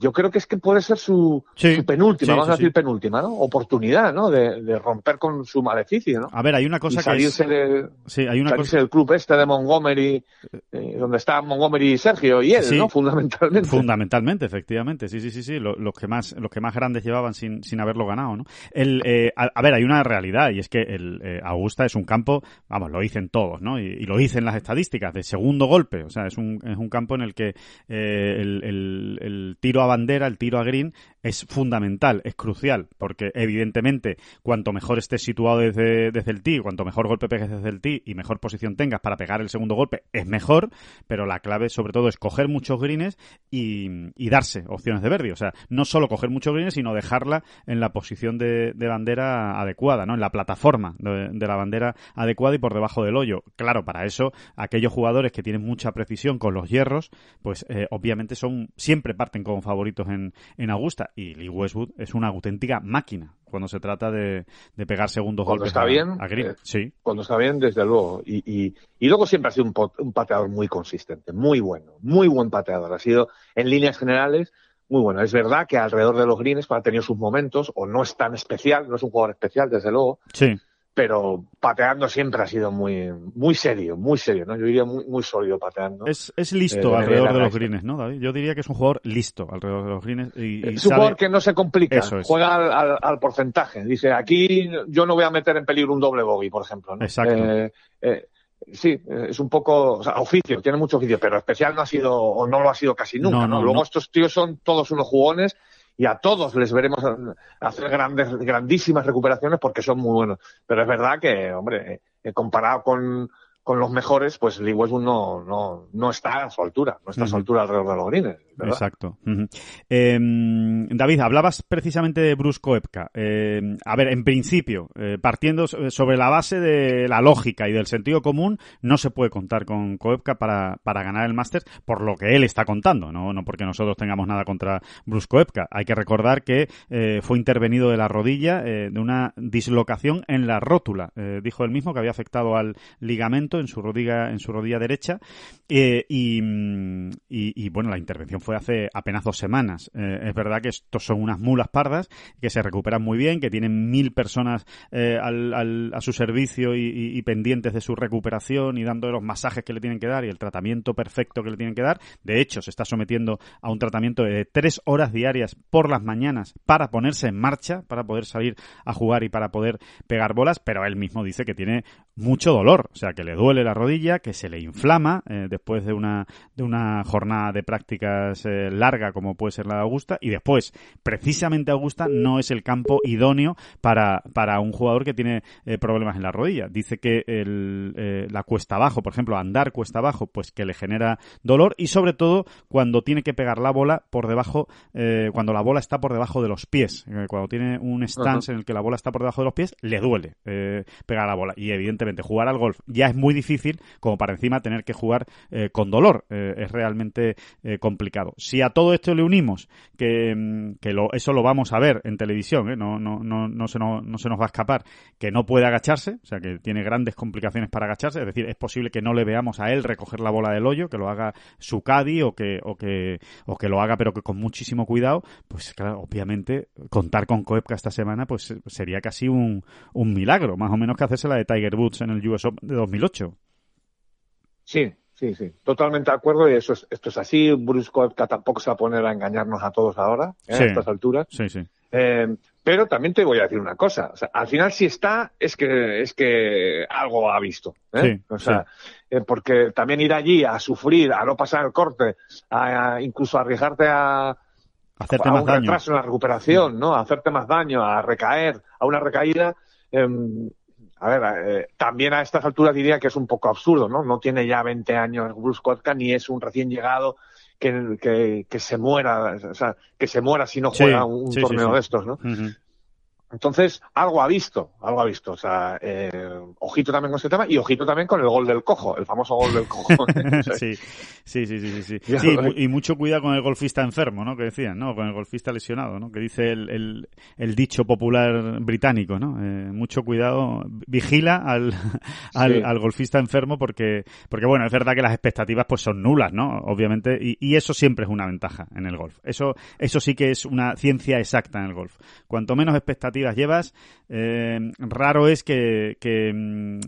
yo creo que es que puede ser su, su penúltima, vamos a decir penúltima, ¿no? Oportunidad, ¿no? De, de, romper con su maleficio, ¿no? A ver, hay una cosa y salirse que de, sí, hay una salirse cosa... del club este de Montgomery, eh, donde está Montgomery y Sergio y él, ¿no? Fundamentalmente. Fundamentalmente, efectivamente, sí, sí, sí, sí, los, los, que más, los que más grandes llevaban sin, sin haberlo ganado, ¿no? El, eh, a, a, ver, hay una realidad y es que el eh, Augusta es un campo, vamos, lo dicen todos, ¿no? Y, y, lo dicen las estadísticas de segundo golpe, o sea, es un, es un campo en el que el, el, el tiro a bandera, el tiro a green es fundamental, es crucial, porque evidentemente cuanto mejor estés situado desde, desde el tee, cuanto mejor golpe pegues desde el tee y mejor posición tengas para pegar el segundo golpe, es mejor, pero la clave sobre todo es coger muchos greens y, y darse opciones de verde, o sea, no solo coger muchos greens, sino dejarla en la posición de, de bandera adecuada, ¿no? En la plataforma de, la bandera adecuada y por debajo del hoyo. Claro, para eso, aquellos jugadores que tienen mucha precisión con los hierros, pues eh, obviamente son, siempre parten como favoritos en, en Augusta y Lee Westwood es una auténtica máquina cuando se trata de, de pegar segundos cuando golpes está a, bien, a green. Eh, sí. Cuando está bien, desde luego. Y, y, y luego siempre ha sido un, pot, un, pateador muy consistente, muy bueno, muy buen pateador. Ha sido, en líneas generales, muy bueno. Es verdad que alrededor de los greens ha tenido sus momentos, o no es tan especial, no es un jugador especial, desde luego. Sí pero pateando siempre ha sido muy muy serio, muy serio, ¿no? Yo diría muy, muy sólido pateando. Es, es listo eh, alrededor de los greens, ¿no, David? Yo diría que es un jugador listo alrededor de los greens. Y, y es sabe... un jugador que no se complica, Eso es. juega al, al, al, porcentaje. Dice, aquí yo no voy a meter en peligro un doble bogey, por ejemplo. ¿no? Exacto. Eh, eh, sí, es un poco, o sea, oficio, tiene mucho oficio, pero especial no ha sido, o no lo ha sido casi nunca, No, ¿no? no, Luego estos tíos son todos unos jugones y a todos les veremos hacer grandes, grandísimas recuperaciones porque son muy buenos. Pero es verdad que, hombre, eh, comparado con, con los mejores, pues Lee Westwood no, no, no está a su altura, no está a su altura alrededor de los greens. ¿verdad? Exacto. Uh -huh. eh, David, hablabas precisamente de Bruce Koepka. Eh, a ver, en principio, eh, partiendo sobre la base de la lógica y del sentido común, no se puede contar con Koepka para, para ganar el Masters por lo que él está contando, no, no porque nosotros tengamos nada contra Bruce Koepka. Hay que recordar que eh, fue intervenido de la rodilla de una dislocación en la rótula. Eh, dijo él mismo que había afectado al ligamento en su rodilla, en su rodilla derecha eh, y, y, y, bueno, la intervención fue hace apenas dos semanas. Eh, es verdad que estos son unas mulas pardas que se recuperan muy bien, que tienen mil personas eh, a su servicio y, y, pendientes de su recuperación y dando los masajes que le tienen que dar y el tratamiento perfecto que le tienen que dar. De hecho, se está sometiendo a un tratamiento de tres horas diarias por las mañanas para ponerse en marcha, para poder salir a jugar y para poder pegar bolas, pero él mismo dice que tiene mucho dolor, o sea, que le duele la rodilla, que se le inflama eh, después de una, de una jornada de prácticas eh, larga como puede ser la de Augusta y después, precisamente Augusta no es el campo idóneo para, para un jugador que tiene eh, problemas en la rodilla. Dice que el, eh, la cuesta abajo, por ejemplo, andar cuesta abajo, pues que le genera dolor y sobre todo cuando tiene que pegar la bola por debajo, cuando la bola está por debajo de los pies, cuando tiene un stance uh -huh. en el que la bola está por debajo de los pies, le duele pegar la bola y evidentemente Jugar al golf ya es muy difícil como para encima tener que jugar eh, con dolor. Eh, es realmente eh, complicado. Si a todo esto le unimos que, mm, que lo, eso lo vamos a ver en televisión, no, no, no, no, se nos, no se nos va a escapar, que no puede agacharse, o sea que tiene grandes complicaciones para agacharse, es decir, es posible que no le veamos a él recoger la bola del hoyo, que lo haga su caddy o que, o que, o que lo haga pero que con muchísimo cuidado, pues claro, obviamente contar con Koepka esta semana pues sería casi un, un milagro, más o menos que hacerse la de Tiger Woods en el US Open de 2008. Sí, sí, sí, totalmente de acuerdo y eso es, esto es así. Bruce Koepka tampoco se va a poner a engañarnos a todos ahora, ¿eh? Sí. a estas alturas. Sí, sí. Eh, pero también te voy a decir una cosa. O sea, al final si está, es que, es que algo ha visto. ¿eh? Sí, o sea, eh, porque también ir allí a sufrir, a no pasar el corte, a, a incluso arriesgarte a, Hacerte a más un daño. retraso en la recuperación, ¿no? A hacerte más daño, a recaer, a una recaída. eh, a ver, eh, también a estas alturas diría que es un poco absurdo, ¿no? No tiene ya 20 años Bruce Koepka ni es un recién llegado que, que, que se muera, o sea, que se muera si no Sí, juega un sí, torneo sí. de estos, ¿no? Entonces, algo ha visto, algo ha visto. O sea, eh, ojito también con ese tema y ojito también con el gol del cojo, el famoso gol del cojo. Sí, sí, sí, sí, sí, sí. Y mucho cuidado con el golfista enfermo, ¿no? Que decían, ¿no? Con el golfista lesionado, ¿no? Que dice el, el, el dicho popular británico, ¿no? Eh, mucho cuidado, vigila al, al, Sí. al golfista enfermo porque, porque bueno, es verdad que las expectativas pues son nulas, ¿no? Obviamente, y, y eso siempre es una ventaja en el golf. Eso, eso sí que es una ciencia exacta en el golf. Cuanto menos expectativas llevas, eh, raro es que, mm,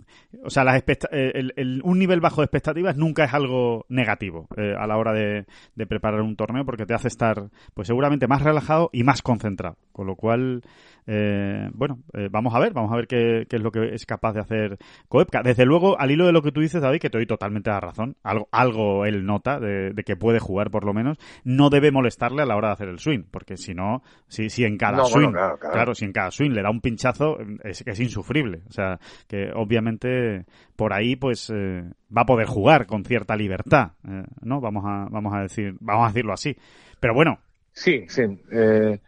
o sea, las eh, el- un nivel bajo de expectativas nunca es algo negativo eh, a la hora de, de preparar un torneo porque te hace estar, pues seguramente más relajado y más concentrado. Con lo cual, eh, bueno, eh, vamos a ver, vamos a ver qué, qué es lo que es capaz de hacer Koepka. Desde luego, al hilo de lo que tú dices, David, que te doy totalmente la razón, algo, algo él nota de, de que puede jugar por lo menos, no debe molestarle a la hora de hacer el swing, porque si no, si, si en cada No, swing, bueno, claro, claro. si en cada swing le da un pinchazo, es que es insufrible. O sea, que obviamente por ahí pues eh, va a poder jugar con cierta libertad, eh, ¿no? Vamos a, vamos a decir, vamos a decirlo así. Pero bueno, Sí, sí. Eh,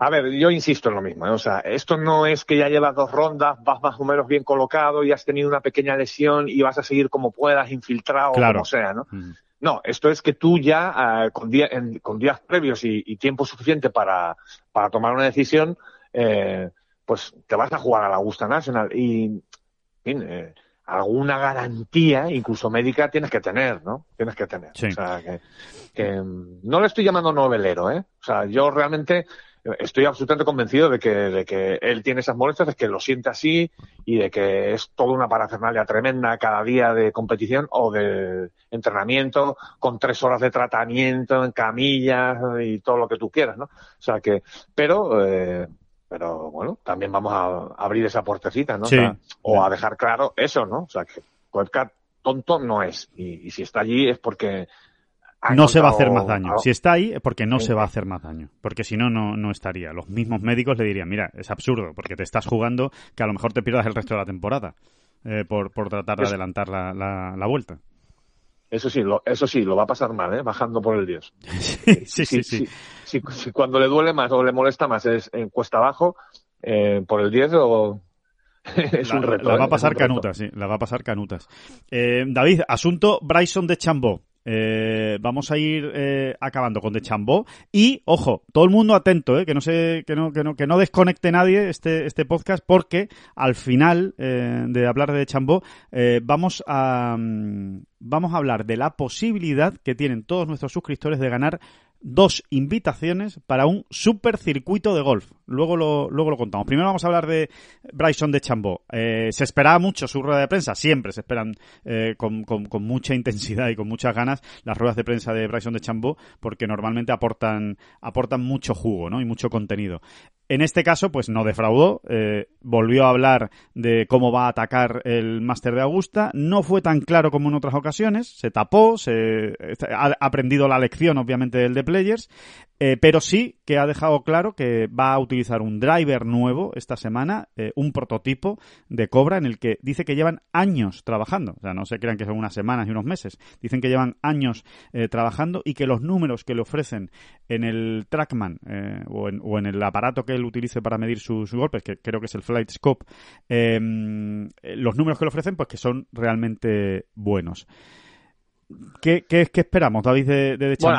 a ver, yo insisto en lo mismo. ¿eh? O sea, esto no es que ya llevas dos rondas, vas más o menos bien colocado y has tenido una pequeña lesión y vas a seguir como puedas, infiltrado Claro. o como sea, ¿no? mm, No, esto es que tú ya, eh, con, día- en- con días previos y, y tiempo suficiente para, para tomar una decisión, eh, pues te vas a jugar a la Augusta National y, en fin, eh, alguna garantía, incluso médica, tienes que tener, ¿no? Tienes que tener. Sí. O sea, que, que, mm, no le estoy llamando novelero, ¿eh? O sea, yo realmente estoy absolutamente convencido de que, de que él tiene esas molestias, de que lo siente así y de que es toda una parafernalia tremenda cada día de competición o de entrenamiento con tres horas de tratamiento en camillas y todo lo que tú quieras, ¿no? O sea que, pero, eh, pero bueno, también vamos a abrir esa puertecita, ¿no? Sí. O, sea, o a dejar claro eso, ¿no? O sea que Koepka tonto no es y, y si está allí es porque no se va a hacer más daño. Si está ahí es porque no Sí. se va a hacer más daño. Porque si no, no, no estaría. Los mismos médicos le dirían, mira, es absurdo, porque te estás jugando que a lo mejor te pierdas el resto de la temporada eh, por, por tratar de adelantar la, la, la vuelta. Eso sí, lo, eso sí, lo va a pasar mal, ¿eh? Bajando por el dios. sí, sí, sí. Si, si- si cuando le duele más o le molesta más es en cuesta abajo, eh, por el 10 o... es La, un reto. la va ¿eh? a pasar un reto. canutas, sí, la va a pasar canutas. Eh, David, asunto Bryson de Chambó. Eh, vamos a ir eh, acabando con de Chambó y ojo, todo el mundo atento, eh, que no se, que no, que no, que no desconecte nadie este, este podcast porque al final eh, de hablar de Chambó eh, vamos a mm, vamos a hablar de la posibilidad que tienen todos nuestros suscriptores de ganar dos invitaciones para un super circuito de golf. Luego lo, luego lo contamos. Primero vamos a hablar de Bryson de Chambó. Eh, se esperaba mucho su rueda de prensa, siempre se esperan eh, con, con- con mucha intensidad y con muchas ganas las ruedas de prensa de Bryson de Chambó porque normalmente aportan, aportan mucho jugo ¿no? y mucho contenido. En este caso, pues no defraudó, eh, volvió a hablar de cómo va a atacar el Máster de Augusta, no fue tan claro como en otras ocasiones, se tapó, se ha aprendido la lección obviamente del de Players, eh, pero sí que ha dejado claro que va a utilizar un driver nuevo esta semana, eh, un prototipo de Cobra en el que dice que llevan años trabajando, o sea, no se crean que son unas semanas y unos meses, dicen que llevan años trabajando y que los números que le ofrecen en el Trackman o, en, o en el aparato que él utilice para medir sus, golpes, que creo que es el Flight Scope, em, los números que le ofrecen, pues que son realmente buenos. ¿Qué, qué, qué esperamos, David, de, de, Bueno,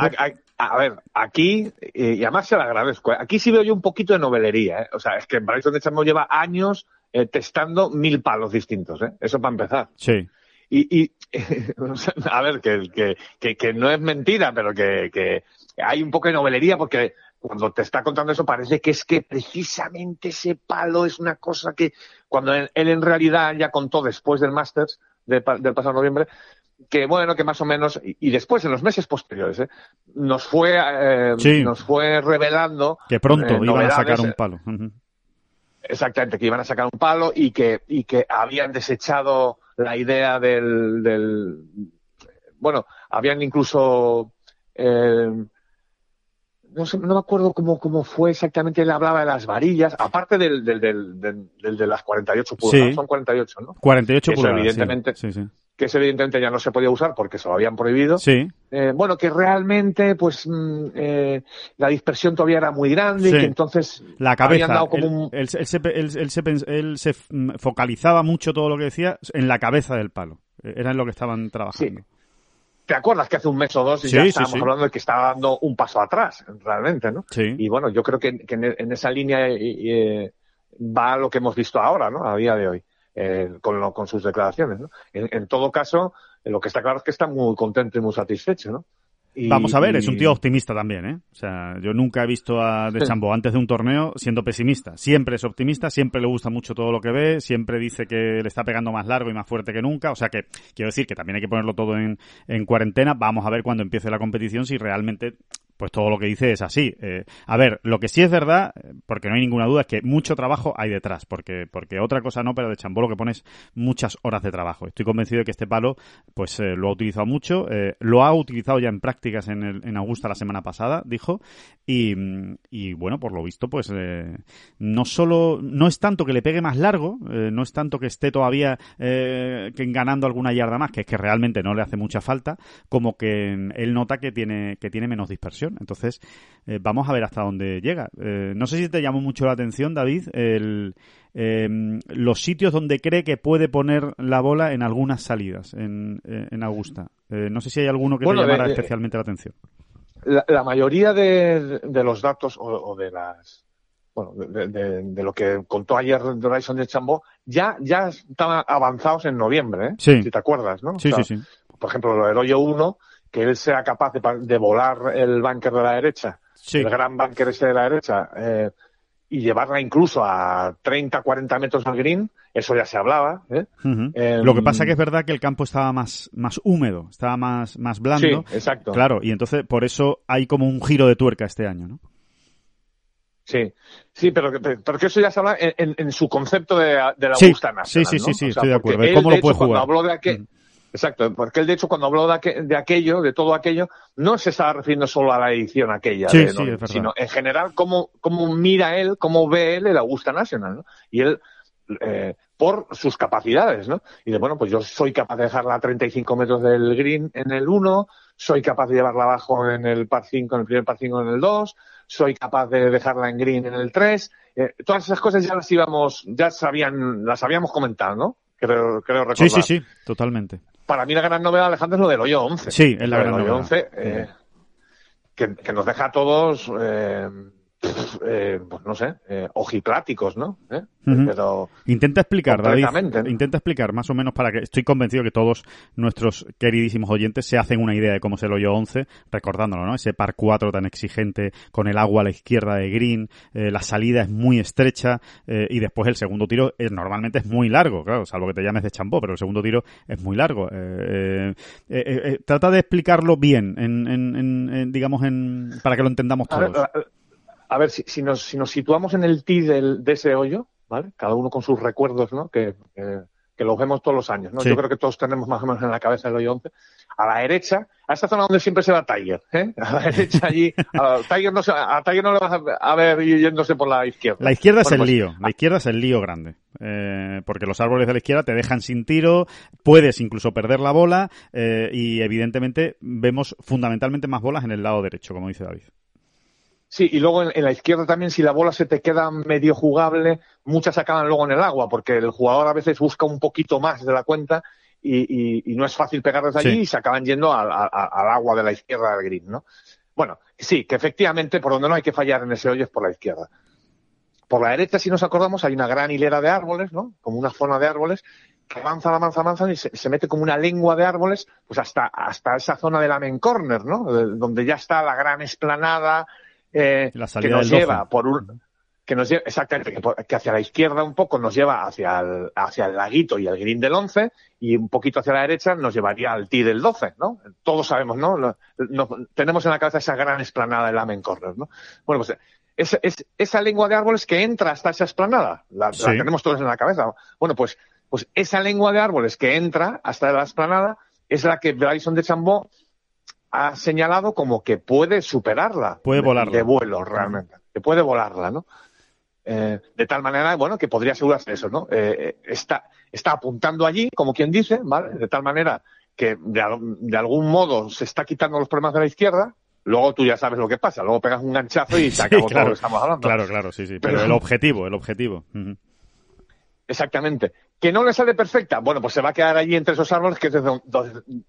a, ver, aquí, y además se lo agradezco, ¿eh? aquí sí veo yo un poquito de novelería. ¿eh? O sea, es que Bryson de Chambo lleva años eh, testando mil palos distintos, ¿eh? Eso para empezar. Sí. Y, y a ver, que, que, que, no es mentira, pero que, que hay un poco de novelería porque cuando te está contando eso parece que es que precisamente ese palo es una cosa que cuando él, en realidad ya contó después del Masters del pasado noviembre que bueno que más o menos y, después en los meses posteriores ¿eh? nos fue eh, nos fue revelando que pronto eh, iban a sacar un palo. Exactamente que iban a sacar un palo y que y que habían desechado la idea del, del bueno habían incluso eh, no, sé, no me acuerdo cómo, cómo fue exactamente, él hablaba de las varillas, aparte del, del, del, del, de las 48 pulgadas, son 48, ¿no? 48 pulgadas, evidentemente, sí, sí, Que eso evidentemente ya no se podía usar porque se lo habían prohibido. Sí. Eh, bueno, que realmente, pues, mm, eh, la dispersión todavía era muy grande y que entonces... La cabeza, como él, se, él se focalizaba mucho todo lo que decía en la cabeza del palo. Era en lo que estaban trabajando. ¿Te acuerdas que hace un mes o dos ya estábamos hablando de que estaba dando un paso atrás, realmente, ¿no? Sí. Y bueno, yo creo que, en, esa línea eh, va lo que hemos visto ahora, ¿no? A día de hoy, eh, con, con sus declaraciones, ¿no? En, todo caso, lo que está claro es que está muy contento y muy satisfecho, ¿no? Vamos a ver, es un tío optimista también, ¿eh? O sea, yo nunca he visto a De Chambo antes de un torneo siendo pesimista. Siempre es optimista, siempre le gusta mucho todo lo que ve, siempre dice que le está pegando más largo y más fuerte que nunca. O sea que, quiero decir que también hay que ponerlo todo en, en cuarentena. Vamos a ver cuando empiece la competición si realmente pues todo lo que dice es así. Eh, a ver, lo que sí es verdad, porque no hay ninguna duda, es que mucho trabajo hay detrás, porque, porque otra cosa no, pero de Chambó lo que pones muchas horas de trabajo. Estoy convencido de que este palo, pues eh, lo ha utilizado mucho, eh, lo ha utilizado ya en prácticas en, el, en Augusta la semana pasada, dijo, y, y bueno, por lo visto, pues no solo, no es tanto que le pegue más largo, no es tanto que esté todavía ganando alguna yarda más, que es que realmente no le hace mucha falta, como que él nota que tiene, que tiene menos dispersión. Entonces, eh, vamos a ver hasta dónde llega. Eh, no sé si te llamó mucho la atención, David, el, em, los sitios donde cree que puede poner la bola en algunas salidas en, eh, en Augusta. no sé si hay alguno que te llamara especialmente la atención. La, mayoría de, los datos o, de las bueno, de, lo que contó ayer Dyson de Chambó, ya, ya estaban avanzados en noviembre, si te acuerdas, ¿no? Sí, sí, sí. Por ejemplo, el hoyo 1 que él sea capaz de, volar el bunker de la derecha, el gran bunker ese de la derecha, eh, y llevarla incluso a 30, 40 metros al green, eso ya se hablaba. ¿eh? Em, Lo que pasa que es verdad que el campo estaba más, más húmedo, estaba más, más blando. Sí, exacto. Claro, y entonces por eso hay como un giro de tuerca este año, ¿no? Sí, sí, pero, pero que eso ya se habla en, su concepto de, de la sí, Sí, sí, sí, sí, estoy de acuerdo. ¿Cómo lo puede jugar? habló de aquel, Exacto, porque él de hecho cuando habló de, aquello, de todo aquello, no se estaba refiriendo solo a la edición aquella, sino en general cómo, cómo mira él, cómo ve él el Augusta National, ¿no? Y él, eh, por sus capacidades, ¿no? Y de, bueno, pues yo soy capaz de dejarla a 35 metros del green en el 1, soy capaz de llevarla abajo en el par 5, en el primer par 5 en el 2, soy capaz de dejarla en green en el 3, eh, todas esas cosas ya las íbamos, ya sabían, las habíamos comentado, ¿no? Creo, creo recordar. Sí, sí, sí, totalmente para mí la gran novedad, Alejandro, es lo del hoyo 11. Sí, es la gran novedad. 11, eh, que, que, nos deja a todos eh, eh, pues no sé, eh, ojipláticos, ¿no? ¿Eh? Pero intenta explicar, David, intenta explicar más o menos para que estoy convencido que todos nuestros queridísimos oyentes se hacen una idea de cómo es el hoyo 11, recordándolo, ¿no? Ese par 4 tan exigente con el agua a la izquierda de green, eh, la salida es muy estrecha eh, y después el segundo tiro es, normalmente es muy largo, claro, salvo que te llames de champó, pero el segundo tiro es muy largo. trata de explicarlo bien, en, en, digamos, en, para que lo entendamos todos a ver, si, si, nos, si nos situamos en el ti del, de ese hoyo, ¿vale? Cada uno con sus recuerdos, ¿no? Que, que, los vemos todos los años, ¿no? Yo creo que todos tenemos más o menos en la cabeza el hoyo 11. A la derecha, a esa zona donde siempre se va Tiger, ¿eh? A la derecha allí, a Tiger no, a Tiger no le vas a, ver yéndose por la izquierda. La izquierda es el pues lío, la izquierda es el lío grande. Eh, porque los árboles de la izquierda te dejan sin tiro, puedes incluso perder la bola eh, y evidentemente vemos fundamentalmente más bolas en el lado derecho, como dice David. Sí, y luego en, la izquierda también, si la bola se te queda medio jugable, muchas acaban luego en el agua, porque el jugador a veces busca un poquito más de la cuenta y, no es fácil pegarles allí y se acaban yendo al, agua de la izquierda del green, ¿no? Bueno, sí, que efectivamente por donde no hay que fallar en ese hoyo es por la izquierda. Por la derecha, si nos acordamos, hay una gran hilera de árboles, ¿no? Como una zona de árboles que avanza, avanza, avanza y se, mete como una lengua de árboles, pues hasta, hasta esa zona de la main corner, ¿no? donde ya está la gran esplanada, eh, que nos lleva por un, que nos lleva, exactamente, que, hacia la izquierda un poco nos lleva hacia el, hacia el laguito y el green del 11 y un poquito hacia la derecha nos llevaría al tee del 12, ¿no? Todos sabemos, ¿no? tenemos en la cabeza esa gran esplanada de la main corner, ¿no? Bueno, pues es, es, esa lengua de árboles que entra hasta esa esplanada, la, tenemos todos en la cabeza. Bueno, pues, pues esa lengua de árboles que entra hasta la esplanada es la que Bryson de Chambó ha señalado como que puede superarla. Puede volarla. De, vuelo, realmente. Que puede volarla, ¿no? Eh, de tal manera, bueno, que podría asegurarse eso, ¿no? Eh, está, está apuntando allí, como quien dice, ¿vale? De tal manera que de, algún modo se está quitando los problemas de la izquierda, luego tú ya sabes lo que pasa, luego pegas un ganchazo y se acabó todo lo que estamos hablando. Claro, claro, sí, sí. Pero, el objetivo, el objetivo. Exactamente. ¿Que no le sale perfecta? Bueno, pues se va a quedar allí entre esos árboles que es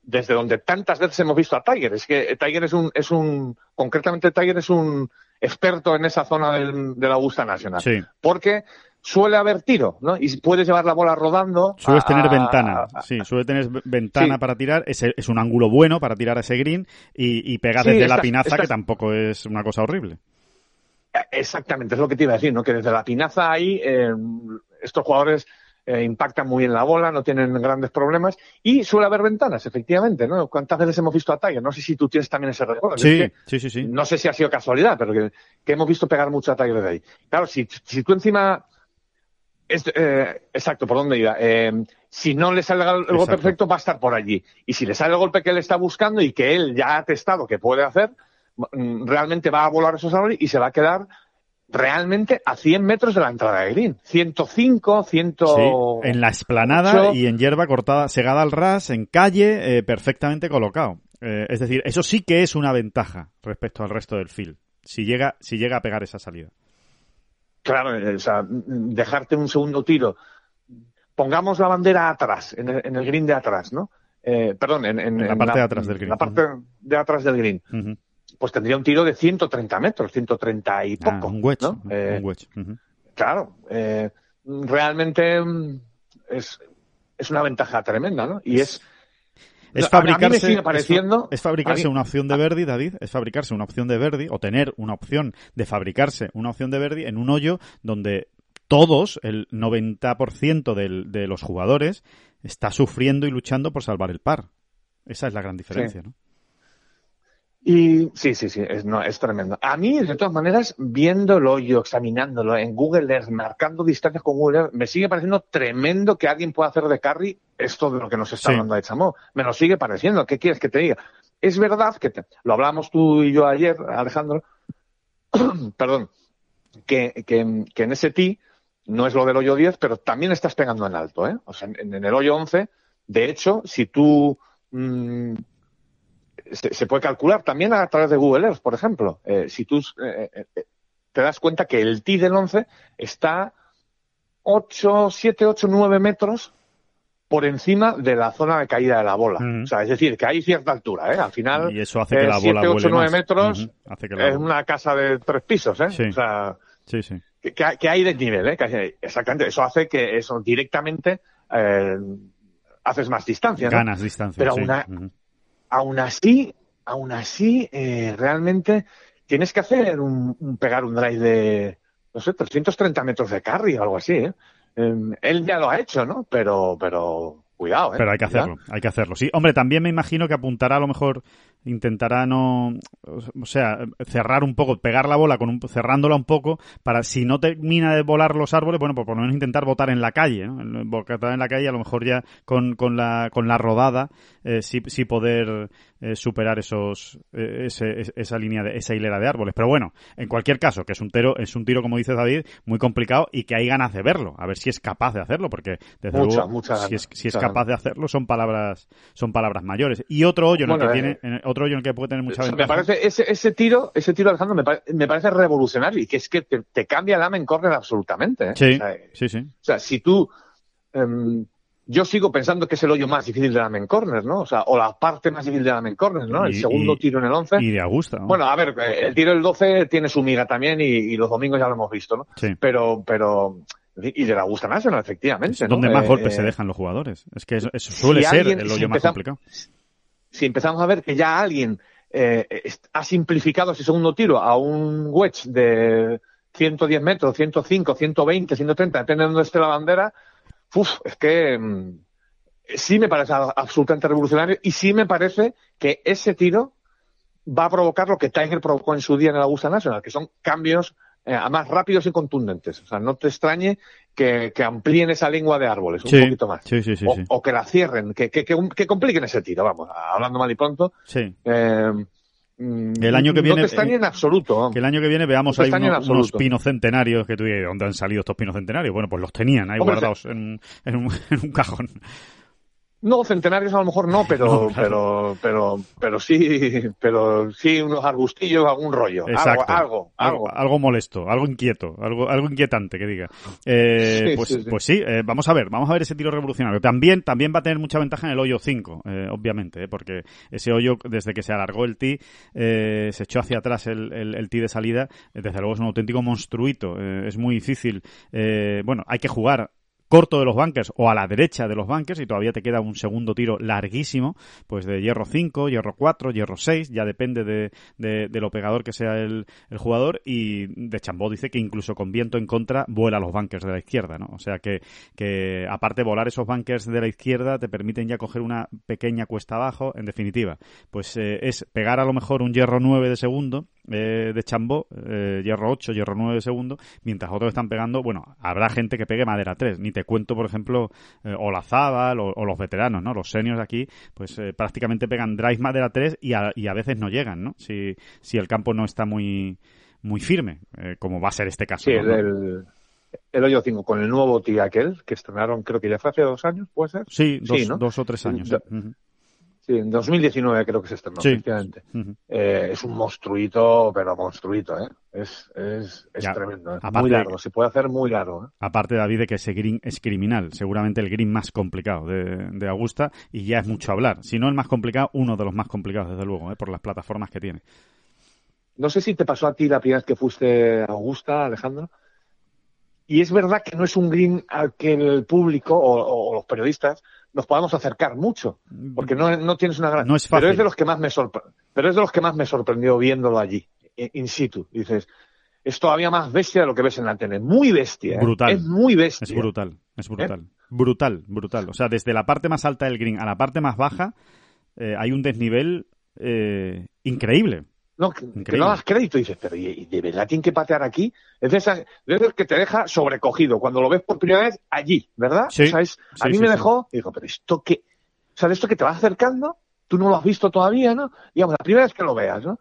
desde, donde tantas veces hemos visto a Tiger. Es que Tiger es un, es un, concretamente Tiger es un experto en esa zona de la Augusta Nacional. Sí. Porque suele haber tiro, ¿no? Y puedes llevar la bola rodando. Sueles tener ventana, sí, suele tener ventana para tirar. Es, es, un ángulo bueno para tirar a ese green y, y pegar desde la pinaza, que tampoco es una cosa horrible. Exactamente, es lo que te iba a decir, ¿no? Que desde la pinaza ahí, eh, estos jugadores eh, impactan muy bien la bola, no tienen grandes problemas y suele haber ventanas, efectivamente, ¿no? ¿Cuántas veces hemos visto a Tiger? No sé si tú tienes también ese recuerdo. Sí, sí, sí, sí. No sé si ha sido casualidad, pero que, hemos visto pegar mucho a Tiger de ahí. Claro, si, si tú encima... Eh, exacto, ¿por dónde iba? Eh, si no le sale el golpe perfecto, va a estar por allí. Y si le sale el golpe que él está buscando y que él ya ha testado que puede hacer, mm, realmente va a volar esos árboles y se va a quedar realmente a 100 metros de la entrada de green. 105, 100... Sí, en la esplanada y en hierba cortada, segada al ras, en calle, eh, perfectamente colocado. Eh, es decir, eso sí que es una ventaja respecto al resto del field, si llega, si llega a pegar esa salida. Claro, eh, o sea, dejarte un segundo tiro. Pongamos la bandera atrás, en el, green de atrás, ¿no? perdón, en, la parte de atrás del green. La parte de atrás del green pues tendría un tiro de 130 metros, 130 y ah, poco. un wedge. ¿no? Eh, claro, eh, realmente mm, es, es una ventaja tremenda, ¿no? Y es... Es fabricarse, pareciendo, es, fabricarse una opción de Verdi, David, es fabricarse una opción de Verdi o tener una opción de fabricarse una opción de Verdi en un hoyo donde todos, el 90% del, de los jugadores, está sufriendo y luchando por salvar el par. Esa es la gran diferencia, ¿no? Y sí, sí, sí, es, no, es tremendo. A mí, de todas maneras, viéndolo yo, examinándolo en Google Earth, marcando distancias con Google Earth, me sigue pareciendo tremendo que alguien pueda hacer de carry esto de lo que nos está hablando de Chamó. Me lo sigue pareciendo. ¿Qué quieres que te diga? Es verdad que lo hablamos tú y yo ayer, Alejandro, perdón, que, que, que, en ese tee no es lo del hoyo 10, pero también estás pegando en alto, ¿eh? O sea, en, el hoyo 11, de hecho, si tú mm, se, puede calcular también a través de Google Earth, por ejemplo. Eh, si tú eh, eh, te das cuenta que el T del 11 está 8, 7, 8, 9 metros por encima de la zona de caída de la bola. O sea, es decir, que hay cierta altura, ¿eh? Al final, y eso hace que la 7, 8, 9 metros es una casa de tres pisos, ¿eh? Sí. O sea, sí, sí. Que, hay de nivel, ¿eh? exactamente. Eso hace que eso directamente haces más distancia. ¿no? Ganas distancia. Pero una, aún así, aún así, eh, realmente tienes que hacer un, pegar un drive de, no sé, 330 metros de carry o algo así, ¿eh? Em, él ya lo ha hecho, ¿no? Pero, pero, cuidado, ¿eh? Pero hay que hacerlo, hay que hacerlo. Sí, hombre, también me imagino que apuntará a lo mejor intentará no, o sea, cerrar un poco, pegar la bola con un, cerrándola un poco para si no termina de volar los árboles, bueno, pues por lo menos intentar botar en la calle, ¿no? Botar en la calle a lo mejor ya con, con la, con la rodada, eh, sí, sí poder eh, superar esos, eh, ese, esa línea de, esa hilera de árboles. Pero bueno, en cualquier caso, que es un tiro, es un tiro, como dice David, muy complicado y que hay ganas de verlo, a ver si es capaz de hacerlo, porque desde luego, si es, si es capaz de hacerlo, son palabras, son palabras mayores. Y otro hoyo en el que tiene, otro hoyo en el que puede tener mucha ventaja. me parece ese, ese tiro, ese tiro Alejandro me, pare- me parece revolucionario y que es que te, te cambia el amen corner absolutamente. ¿eh? Sí, O sea, sí, sí. O sea, si tú. em, yo sigo pensando que es el hoyo más difícil del Amen Corner, ¿no? O sea, o la parte más difícil del Amen Corner, ¿no? El Y- segundo y- tiro en el 11. Y de Augusta. ¿no? Bueno, a ver, eh, el tiro del 12 tiene su miga también y, y los domingos ya lo hemos visto, ¿no? Sí. Pero, pero. Y de la Augusta National, efectivamente. Es ¿no? donde más Eh, golpes se dejan los jugadores. Es que eso, eso suele si ser alguien- el si hoyo más complicado. Si empezamos a ver que ya alguien eh, ha simplificado ese segundo tiro a un wedge de 110 metros, 105, 120, 130, depende de dónde esté la bandera, uf, es que mm, sí me parece absolutamente revolucionario y sí me parece que ese tiro va a provocar lo que Tiger provocó en su día en el Augusta National, que son cambios eh, más rápidos y contundentes. O sea, no te extrañe que, que amplíen esa lengua de árboles un Sí, poquito más. sí, sí, sí, o, que la cierren, que, que, que, que compliquen ese tiro, vamos, hablando mal y pronto. Sí. Eh, mm, El año que no viene- te extraña en absoluto. Que el año que viene veamos No ahí unos, unos pinos centenarios que tú dices, ¿de dónde han salido estos pinos centenarios? Bueno, pues los tenían ahí Hombre, guardados en, un- en, un, en un cajón. No, centenarios a lo mejor no, pero, No, claro. pero, pero, pero sí, pero sí unos arbustillos, algún rollo. Algo, algo, algo. algo molesto, algo inquieto, algo, algo inquietante que diga. Eh, Sí, pues, sí, sí. pues sí, eh, vamos a ver, vamos a ver ese tiro revolucionario. También, también va a tener mucha ventaja en el hoyo 5, eh, obviamente, eh, porque ese hoyo, desde que se alargó el tee, eh, se echó hacia atrás el, el, el tee de salida, desde luego es un auténtico monstruito. es muy difícil. bueno, hay que jugar corto de los bunkers o a la derecha de los bunkers y todavía te queda un segundo tiro larguísimo, pues de hierro 5, hierro 4, hierro 6, ya depende de, de, de lo pegador que sea el, el jugador y de Chambó dice que incluso con viento en contra vuela los bunkers de la izquierda, ¿no? O sea que, que aparte volar esos bunkers de la izquierda te permiten ya coger una pequeña cuesta abajo, en definitiva, pues eh, es pegar a lo mejor un hierro 9 de segundo eh, de Chambó, eh, hierro 8, hierro 9 de segundo, mientras otros están pegando, bueno, habrá gente que pegue madera 3, ni te cuento, por ejemplo, eh, o, o los veteranos, ¿no? Los seniors aquí, pues eh, prácticamente pegan drive madera 3 y a, y a veces no llegan, ¿no? Si, si el campo no está muy muy firme, eh, como va a ser este caso. Sí, ¿no? el, el, hoyo 5 con el nuevo tee aquel que estrenaron, creo que ya fue hace dos años, ¿puede ser? Sí, dos, Sí, ¿no? dos o tres años. sí. Sí, en 2019 creo que se estrenó, Sí. efectivamente. Eh, es un monstruito, pero monstruito, ¿eh? Es, es, es Ya, tremendo, ¿eh? aparte- Muy largo, se puede hacer muy largo, ¿eh? Aparte, David, de que ese green es criminal, seguramente el green más complicado de, de Augusta, y ya es mucho hablar. Si no el más complicado, uno de los más complicados, desde luego, ¿eh? por las plataformas que tiene. No sé si te pasó a ti la primera vez que fuiste a Augusta, Alejandro. Y es verdad que no es un green al que el público o, o los periodistas nos podamos acercar mucho, porque no, no tienes una gran. No es Pero es de los que más me sorpre- Pero es de los que más me sorprendió viéndolo allí, in situ. Dices, es todavía más bestia de lo que ves en la tele. Muy bestia. ¿eh? Brutal. Es muy bestia. Es brutal, es brutal. Brutal, brutal. O sea, desde la parte más alta del green a la parte más baja, eh, hay un desnivel eh, increíble. No, que, no das crédito y dices, pero ¿y, y de verdad tienen que patear aquí? Es de esas, de esas que te deja sobrecogido cuando lo ves por primera vez allí, ¿verdad? Sí, O sea, es- a sí, mí sí, me dejó, y digo, pero esto que, o sea, de esto que te vas acercando, tú no lo has visto todavía, ¿no? Digamos, la primera vez que lo veas, ¿no?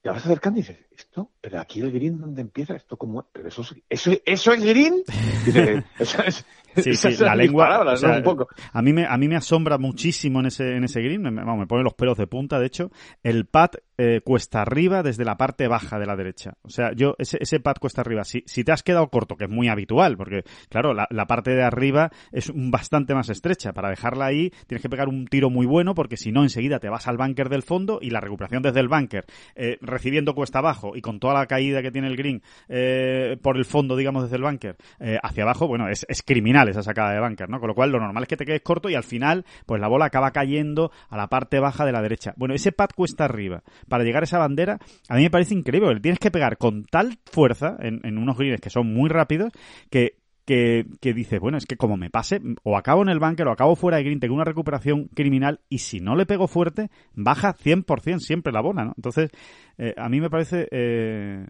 Te vas acercando y dices, esto, pero aquí el green donde empieza, esto como, pero eso es, eso, eso es green. Dices, eso es, Sí, esas sí, son la lengua. palabras, o sea, ¿no? Un poco. A mí me, a mí me asombra muchísimo en ese, en ese green, me, me pone los pelos de punta, de hecho, el pad eh, cuesta arriba desde la parte baja de la derecha. O sea, yo, ese, ese pad cuesta arriba, si, si te has quedado corto, que es muy habitual, porque, claro, la, la parte de arriba es bastante más estrecha. Para dejarla ahí, tienes que pegar un tiro muy bueno, porque si no, enseguida te vas al bunker del fondo y la recuperación desde el bunker, eh, recibiendo cuesta abajo y con toda la caída que tiene el green eh, por el fondo, digamos, desde el bunker, eh, hacia abajo, bueno, es, es criminal esa sacada de bunker, ¿no? Con lo cual, lo normal es que te quedes corto y al final, pues la bola acaba cayendo a la parte baja de la derecha. Bueno, ese pad cuesta arriba. Para llegar a esa bandera, a mí me parece increíble, le tienes que pegar con tal fuerza en, en unos greens que son muy rápidos que que, que dices, bueno, es que como me pase, o acabo en el bunker o acabo fuera de green, tengo una recuperación criminal y si no le pego fuerte, baja 100% siempre la bola, ¿no? Entonces, eh, a mí me parece eh,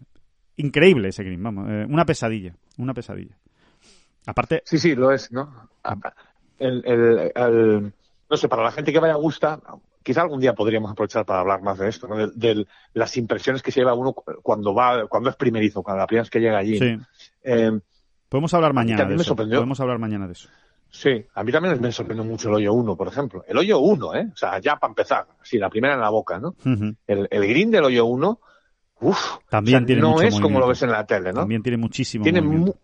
increíble ese green, vamos, eh, una pesadilla, una pesadilla. Aparte, Sí, sí, lo es, ¿no? El, el, el- no sé, para la gente que vaya a Augusta, quizá algún día podríamos aprovechar para hablar más de esto, ¿no? De, de las impresiones que se lleva uno cuando va, cuando es primerizo, cuando la primera vez que llega allí. sí, Eh, podemos hablar mañana de eso. Podemos hablar mañana de eso. Sí, a mí también me sorprendió mucho el hoyo 1, por ejemplo. El hoyo 1, ¿eh? O sea, ya para empezar, sí, la primera en la boca, ¿no? Ujú. El, el green del hoyo 1, uff, También tiene no mucho es como lo ves en la tele, ¿no? También tiene muchísimo Tiene mu-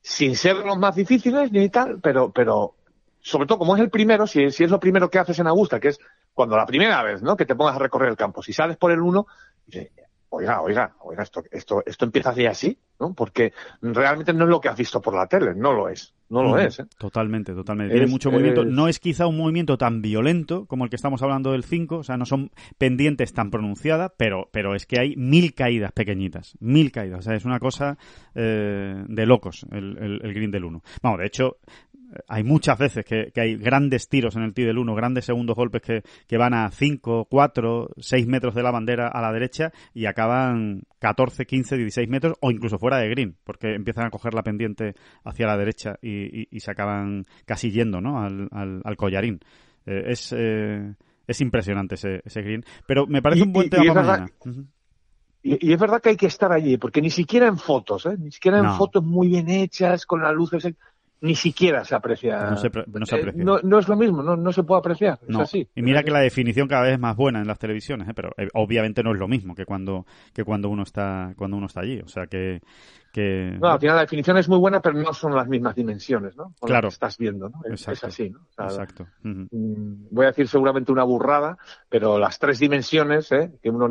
sin ser los más difíciles ni tal, pero, pero sobre todo como es el primero, si, si es lo primero que haces en Augusta, que es cuando la primera vez, ¿no? Que te pongas a recorrer el campo. Si sales por el 1, dices, oiga, oiga, oiga, esto, esto, esto empieza así así, ¿no? Porque realmente no es lo que has visto por la tele, no lo es, no lo es, ¿eh? Totalmente, totalmente. Tiene Es- mucho movimiento. es- No es quizá un movimiento tan violento como el que estamos hablando del 5, o sea, no son pendientes tan pronunciadas, pero, pero es que hay mil caídas pequeñitas, mil caídas. O sea, es una cosa eh, de locos el, el, el green del 1. Vamos, de hecho, hay muchas veces que, que hay grandes tiros en el tee del 1, grandes segundos golpes que, que van a 5, 4, 6 metros de la bandera a la derecha y acaban 14, 15, 16 metros o incluso fuera de green, porque empiezan a coger la pendiente hacia la derecha y, y- y se acaban casi yendo ¿no? al, al, al collarín. Eh, es, eh, es impresionante ese, ese green, pero me parece Y- un buen tema para mañana. Ujú. Y, y es verdad que hay que estar allí, porque ni siquiera en fotos, ¿eh? Ni siquiera en No. fotos muy bien hechas, con las luces, ni siquiera se aprecia. No se pre- no se Eh, no, no es lo mismo, no, no se puede apreciar. Es así. Y mira que la definición cada vez es más buena en las televisiones, ¿eh? pero eh, obviamente no es lo mismo que cuando que cuando uno está cuando uno está allí, o sea que que No, al final la definición es muy buena, pero no son las mismas dimensiones, ¿no? Con Claro. las que estás viendo, ¿no? Es, así, ¿no? O sea, exacto. Mm, voy a decir seguramente una burrada, pero las tres dimensiones, ¿eh? Que uno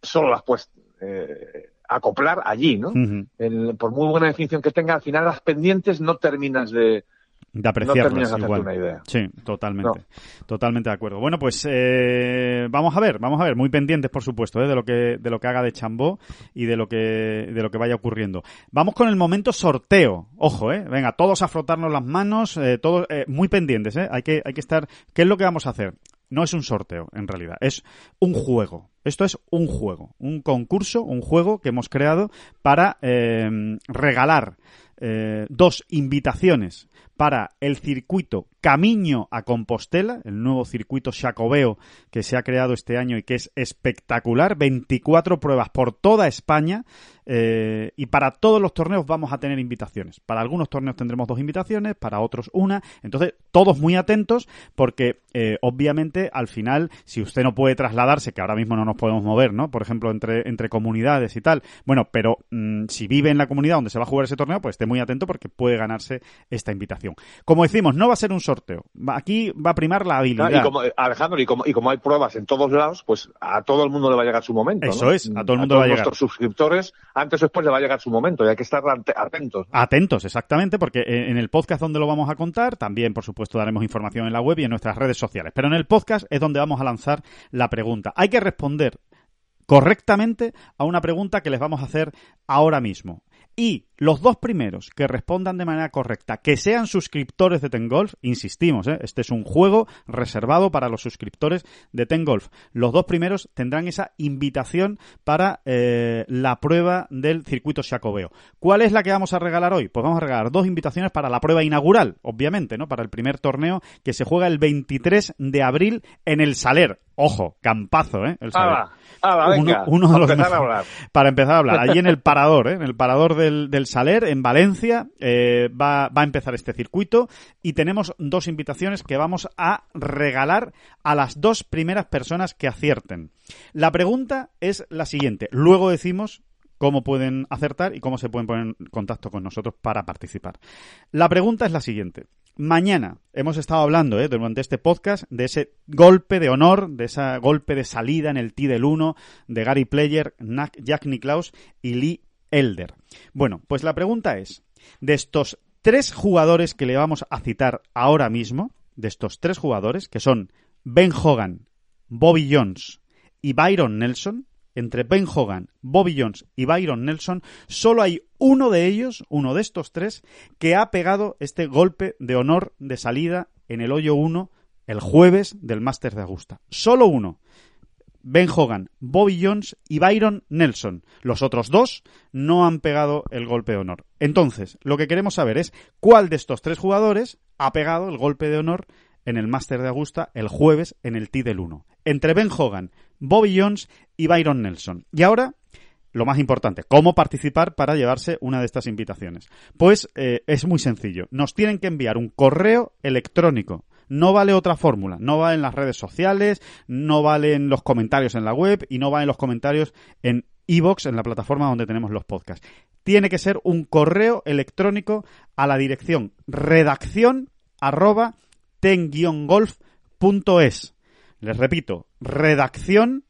solo las puedes eh, acoplar allí, ¿no? El- por muy buena definición que tenga, al final las pendientes no terminas de, De no apreciarlas hacerte igual. una idea. Sí, totalmente. Totalmente de acuerdo. Bueno, pues eh, vamos a ver, vamos a ver, muy pendientes, por supuesto, ¿eh? de lo que de lo que haga de Chambó y de lo que de lo que vaya ocurriendo. Vamos con el momento sorteo. Ojo, eh. Venga, todos a frotarnos las manos, eh, todos muy pendientes, eh. Hay que hay que estar. ¿Qué es lo que vamos a hacer? No es un sorteo, en realidad, es un juego. Esto es un juego, un concurso, un juego que hemos creado para eh, regalar eh, dos invitaciones para el circuito Camino a Compostela, el nuevo circuito Xacobeo que se ha creado este año y que es espectacular, 24 pruebas por toda España eh, y para todos los torneos vamos a tener invitaciones. Para algunos torneos tendremos dos invitaciones, para otros una. Entonces, todos muy atentos porque eh, obviamente al final, si usted no puede trasladarse, que ahora mismo no nos podemos mover, ¿no? Por ejemplo, entre, entre comunidades y tal. Bueno, pero mm, si vive en la comunidad donde se va a jugar ese torneo, pues esté muy atento porque puede ganarse esta invitación. Como decimos, no va a ser un sorteo. Aquí va a primar la habilidad. Y como, Alejandro, y como, y como hay pruebas en todos lados, pues a todo el mundo le va a llegar su momento. Eso ¿no? es, a todo el mundo le va a llegar. nuestros suscriptores, antes o después le va a llegar su momento y hay que estar atentos. Atentos, exactamente, porque eh, en el podcast donde lo vamos a contar, también, por supuesto, daremos información en la web y en nuestras redes sociales. Pero en el podcast es donde vamos a lanzar la pregunta. Hay que responder correctamente a una pregunta que les vamos a hacer ahora mismo. Y los dos primeros que respondan de manera correcta, que sean suscriptores de Tengolf, insistimos, ¿eh? este es un juego reservado para los suscriptores de Tengolf. Los dos primeros tendrán esa invitación para eh, la prueba del circuito Xacobeo. ¿Cuál es la que vamos a regalar hoy? Pues vamos a regalar dos invitaciones para la prueba inaugural, obviamente, ¿no? Para el primer torneo que se juega el 23 de abril en el Saler. Ojo, campazo, ¿eh? El Saler. ¡Hala! ¡Hala, venga! Uno, uno de los empezar a hablar. Para empezar a hablar, allí en el parador, ¿eh? en el parador del, del Saler, en Valencia, eh, va, va a empezar este circuito y tenemos dos invitaciones que vamos a regalar a las dos primeras personas que acierten. La pregunta es la siguiente. Luego decimos cómo pueden acertar y cómo se pueden poner en contacto con nosotros para participar. La pregunta es la siguiente. Mañana hemos estado hablando ¿eh? durante este podcast de ese golpe de honor, de ese golpe de salida en el T del 1 de Gary Player, Jack Nicklaus y Lee Elder. Bueno, pues la pregunta es, de estos tres jugadores que le vamos a citar ahora mismo, de estos tres jugadores, que son Ben Hogan, Bobby Jones y Byron Nelson, entre Ben Hogan, Bobby Jones y Byron Nelson, solo hay uno de ellos, uno de estos tres, que ha pegado este golpe de honor de salida en el hoyo 1 el jueves del Masters de Augusta. Solo uno. Ben Hogan, Bobby Jones y Byron Nelson. Los otros dos no han pegado el golpe de honor. Entonces, lo que queremos saber es cuál de estos tres jugadores ha pegado el golpe de honor en el Máster de Augusta el jueves en el T del 1. Entre Ben Hogan, Bobby Jones y Byron Nelson. Y ahora lo más importante, cómo participar para llevarse una de estas invitaciones. Pues eh, es muy sencillo. Nos tienen que enviar un correo electrónico. No vale otra fórmula. No vale en las redes sociales, no vale en los comentarios en la web y no vale en los comentarios en iVoox, en la plataforma donde tenemos los podcasts. Tiene que ser un correo electrónico a la dirección redacción arroba ten-golf.es. Les repito, redacción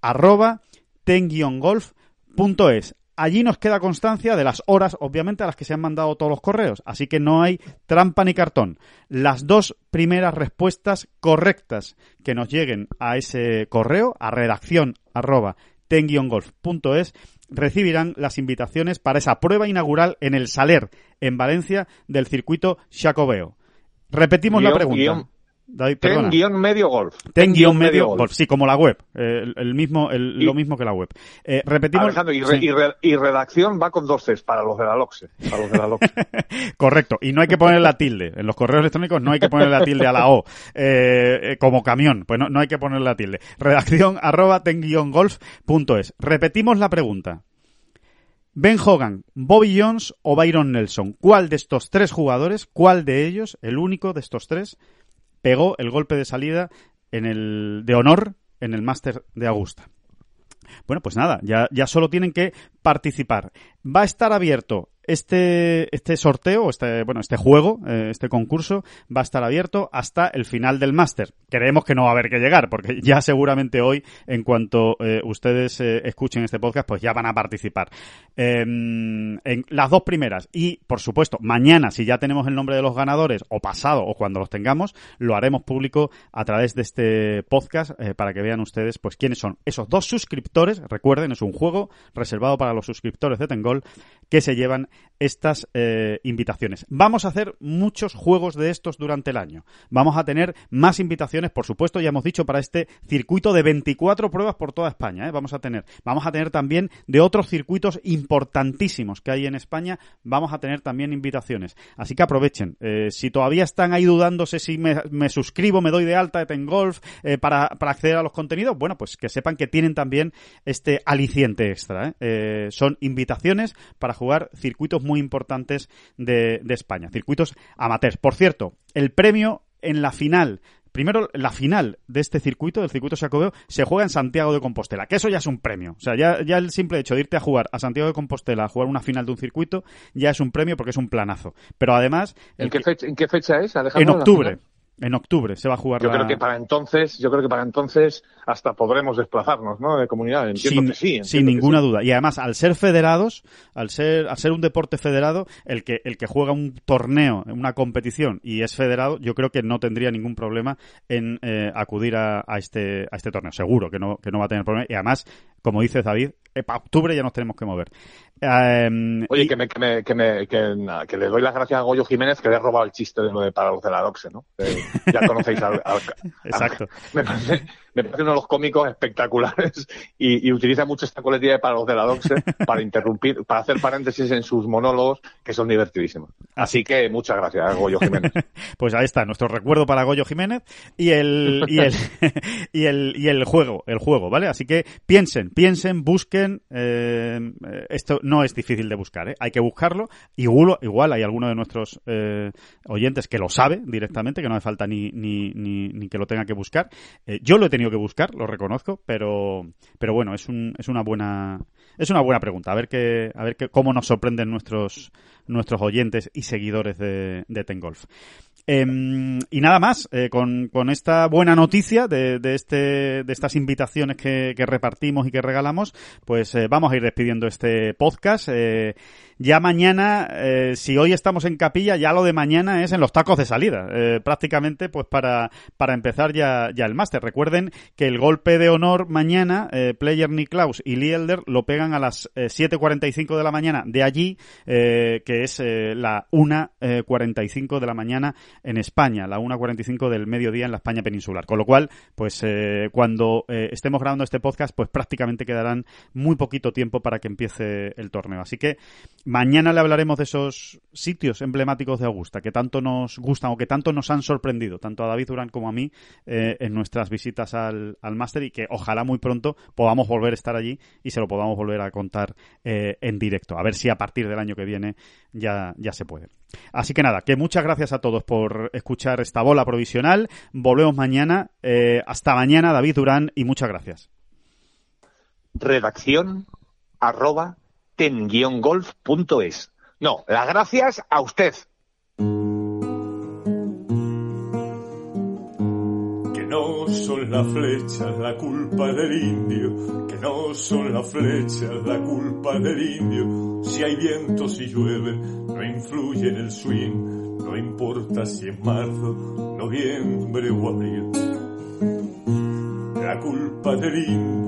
arroba ten-golf.es. Allí nos queda constancia de las horas, obviamente, a las que se han mandado todos los correos. Así que no hay trampa ni cartón. Las dos primeras respuestas correctas que nos lleguen a ese correo, a redacción arroba ten-golf.es, recibirán las invitaciones para esa prueba inaugural en el Saler, en Valencia, del circuito Chacobeo. Repetimos la pregunta. Ten guion medio golf. Ten, guion medio golf. Sí, como la web. el, mismo, lo mismo que la web. Eh, repetimos. y, redacción va con dos Cs para los de la LOXE. Para los de la Correcto. Y no hay que poner la tilde. En los correos electrónicos no hay que poner la tilde a la O. Eh, eh, como camión. Pues no, no, hay que poner la tilde. Redacción arroba ten golf.es. Repetimos la pregunta. Ben Hogan, Bobby Jones o Byron Nelson. ¿Cuál de estos tres jugadores, cuál de ellos, el único de estos tres, pegó el golpe de salida en el de honor en el Máster de Augusta. Bueno, pues nada, ya, ya solo tienen que participar. Va a estar abierto este, este sorteo, este, bueno, este juego, eh, este concurso, va a estar abierto hasta el final del máster. Creemos que no va a haber que llegar, porque ya seguramente hoy, en cuanto eh, ustedes eh, escuchen este podcast, pues ya van a participar. Em, en las dos primeras. Y, por supuesto, mañana, si ya tenemos el nombre de los ganadores, o pasado, o cuando los tengamos, lo haremos público a través de este podcast para que vean ustedes, pues, quiénes son esos dos suscriptores. Recuerden, es un juego reservado para los suscriptores de Tengol que se llevan estas eh, invitaciones. Vamos a hacer muchos juegos de estos durante el año. Vamos a tener más invitaciones, por supuesto, ya hemos dicho, para este circuito de 24 pruebas por toda España. ¿eh? Vamos a tener. Vamos a tener también de otros circuitos importantísimos que hay en España. Vamos a tener también invitaciones. Así que aprovechen. Eh, si todavía están ahí dudándose si me, suscribo, me doy de alta de Tengolf para, para acceder a los contenidos, bueno, pues que sepan que tienen también este aliciente extra. son invitaciones para jugar circuitos muy importantes de, España, circuitos amateurs. Por cierto, el premio en la final Primero, la final de este circuito, del circuito Sacobeo, se juega en Santiago de Compostela, que eso ya es un premio. O sea, ya, ya el simple hecho de irte a jugar a Santiago de Compostela, a jugar una final de un circuito, ya es un premio porque es un planazo. Pero además... ¿En, qué, fecha, ¿en qué fecha es, En octubre. En octubre se va a jugar yo creo que para entonces yo creo que para entonces hasta podremos desplazarnos no de comunidad. Entiendo sin, que sí sin ninguna duda. Y además al ser federados al ser al ser un deporte federado el que el que juega un torneo una competición y es federado yo creo que no tendría ningún problema en eh, acudir a, a, este a este torneo. Seguro que no que no va a tener problema. Y además como dice David para octubre ya nos tenemos que mover Em, Oye, que, me, que, me, que, me, que, le doy las gracias a Goyo Jiménez que le ha robado el chiste de lo de para los de la Doxe, ¿no? ya conocéis al, Exacto. me, parece, me parece uno de los cómicos espectaculares y, utiliza mucho esta coletilla de para los de la Doxe para interrumpir, para hacer paréntesis en sus monólogos que son divertidísimos. Así que muchas gracias, Goyo Jiménez. pues ahí está, nuestro recuerdo para Goyo Jiménez y el, y el, y el, y el juego, el juego, ¿vale? Así que piensen, piensen, busquen, eh, esto no es difícil de buscar, ¿eh? hay que buscarlo. Igual, hay alguno de nuestros eh, oyentes que lo sabe directamente, que no hace falta ni, ni, que lo tenga que buscar. Yo lo he tenido que buscar, lo reconozco, pero, pero bueno, es, un, es una buena es una buena pregunta. A ver qué, a ver qué, cómo nos sorprenden nuestros nuestros oyentes y seguidores de, de Tengolf. Em, y nada más, eh, con, con, esta buena noticia de, de, este, de estas invitaciones que, que, repartimos y que regalamos, pues eh, vamos a ir despidiendo este podcast. Eh, ya mañana, eh, si hoy estamos en capilla, ya lo de mañana es en los tacos de salida, eh, prácticamente pues para, para empezar ya, ya el máster. Recuerden que el golpe de honor mañana, eh, Player Niklaus y Lee Elder lo pegan a las 7.45 de la mañana de allí, que es la 1.45 de la mañana en España, la 1.45 del mediodía en la España peninsular. Con lo cual, pues cuando estemos grabando este podcast, pues prácticamente quedarán muy poquito tiempo para que empiece el torneo. Así que mañana le hablaremos de esos sitios emblemáticos de Augusta que tanto nos gustan o que tanto nos han sorprendido, tanto a David Durán como a mí, eh, en nuestras visitas al, al máster y que ojalá muy pronto podamos volver a estar allí y se lo podamos volver a contar eh, en directo. A ver si a partir del año que viene ya, ya se puede. Así que nada, que muchas gracias a todos por escuchar esta bola provisional. Volvemos mañana. Eh, hasta mañana, David Durán, y muchas gracias. Redacción arroba ten-golf.es. No, las gracias a usted. Que no son las flechas la culpa del indio, que no son las flechas la culpa del indio. Si hay viento, si llueve, no influye en el swing, no importa si es marzo, noviembre o abril. La culpa del indio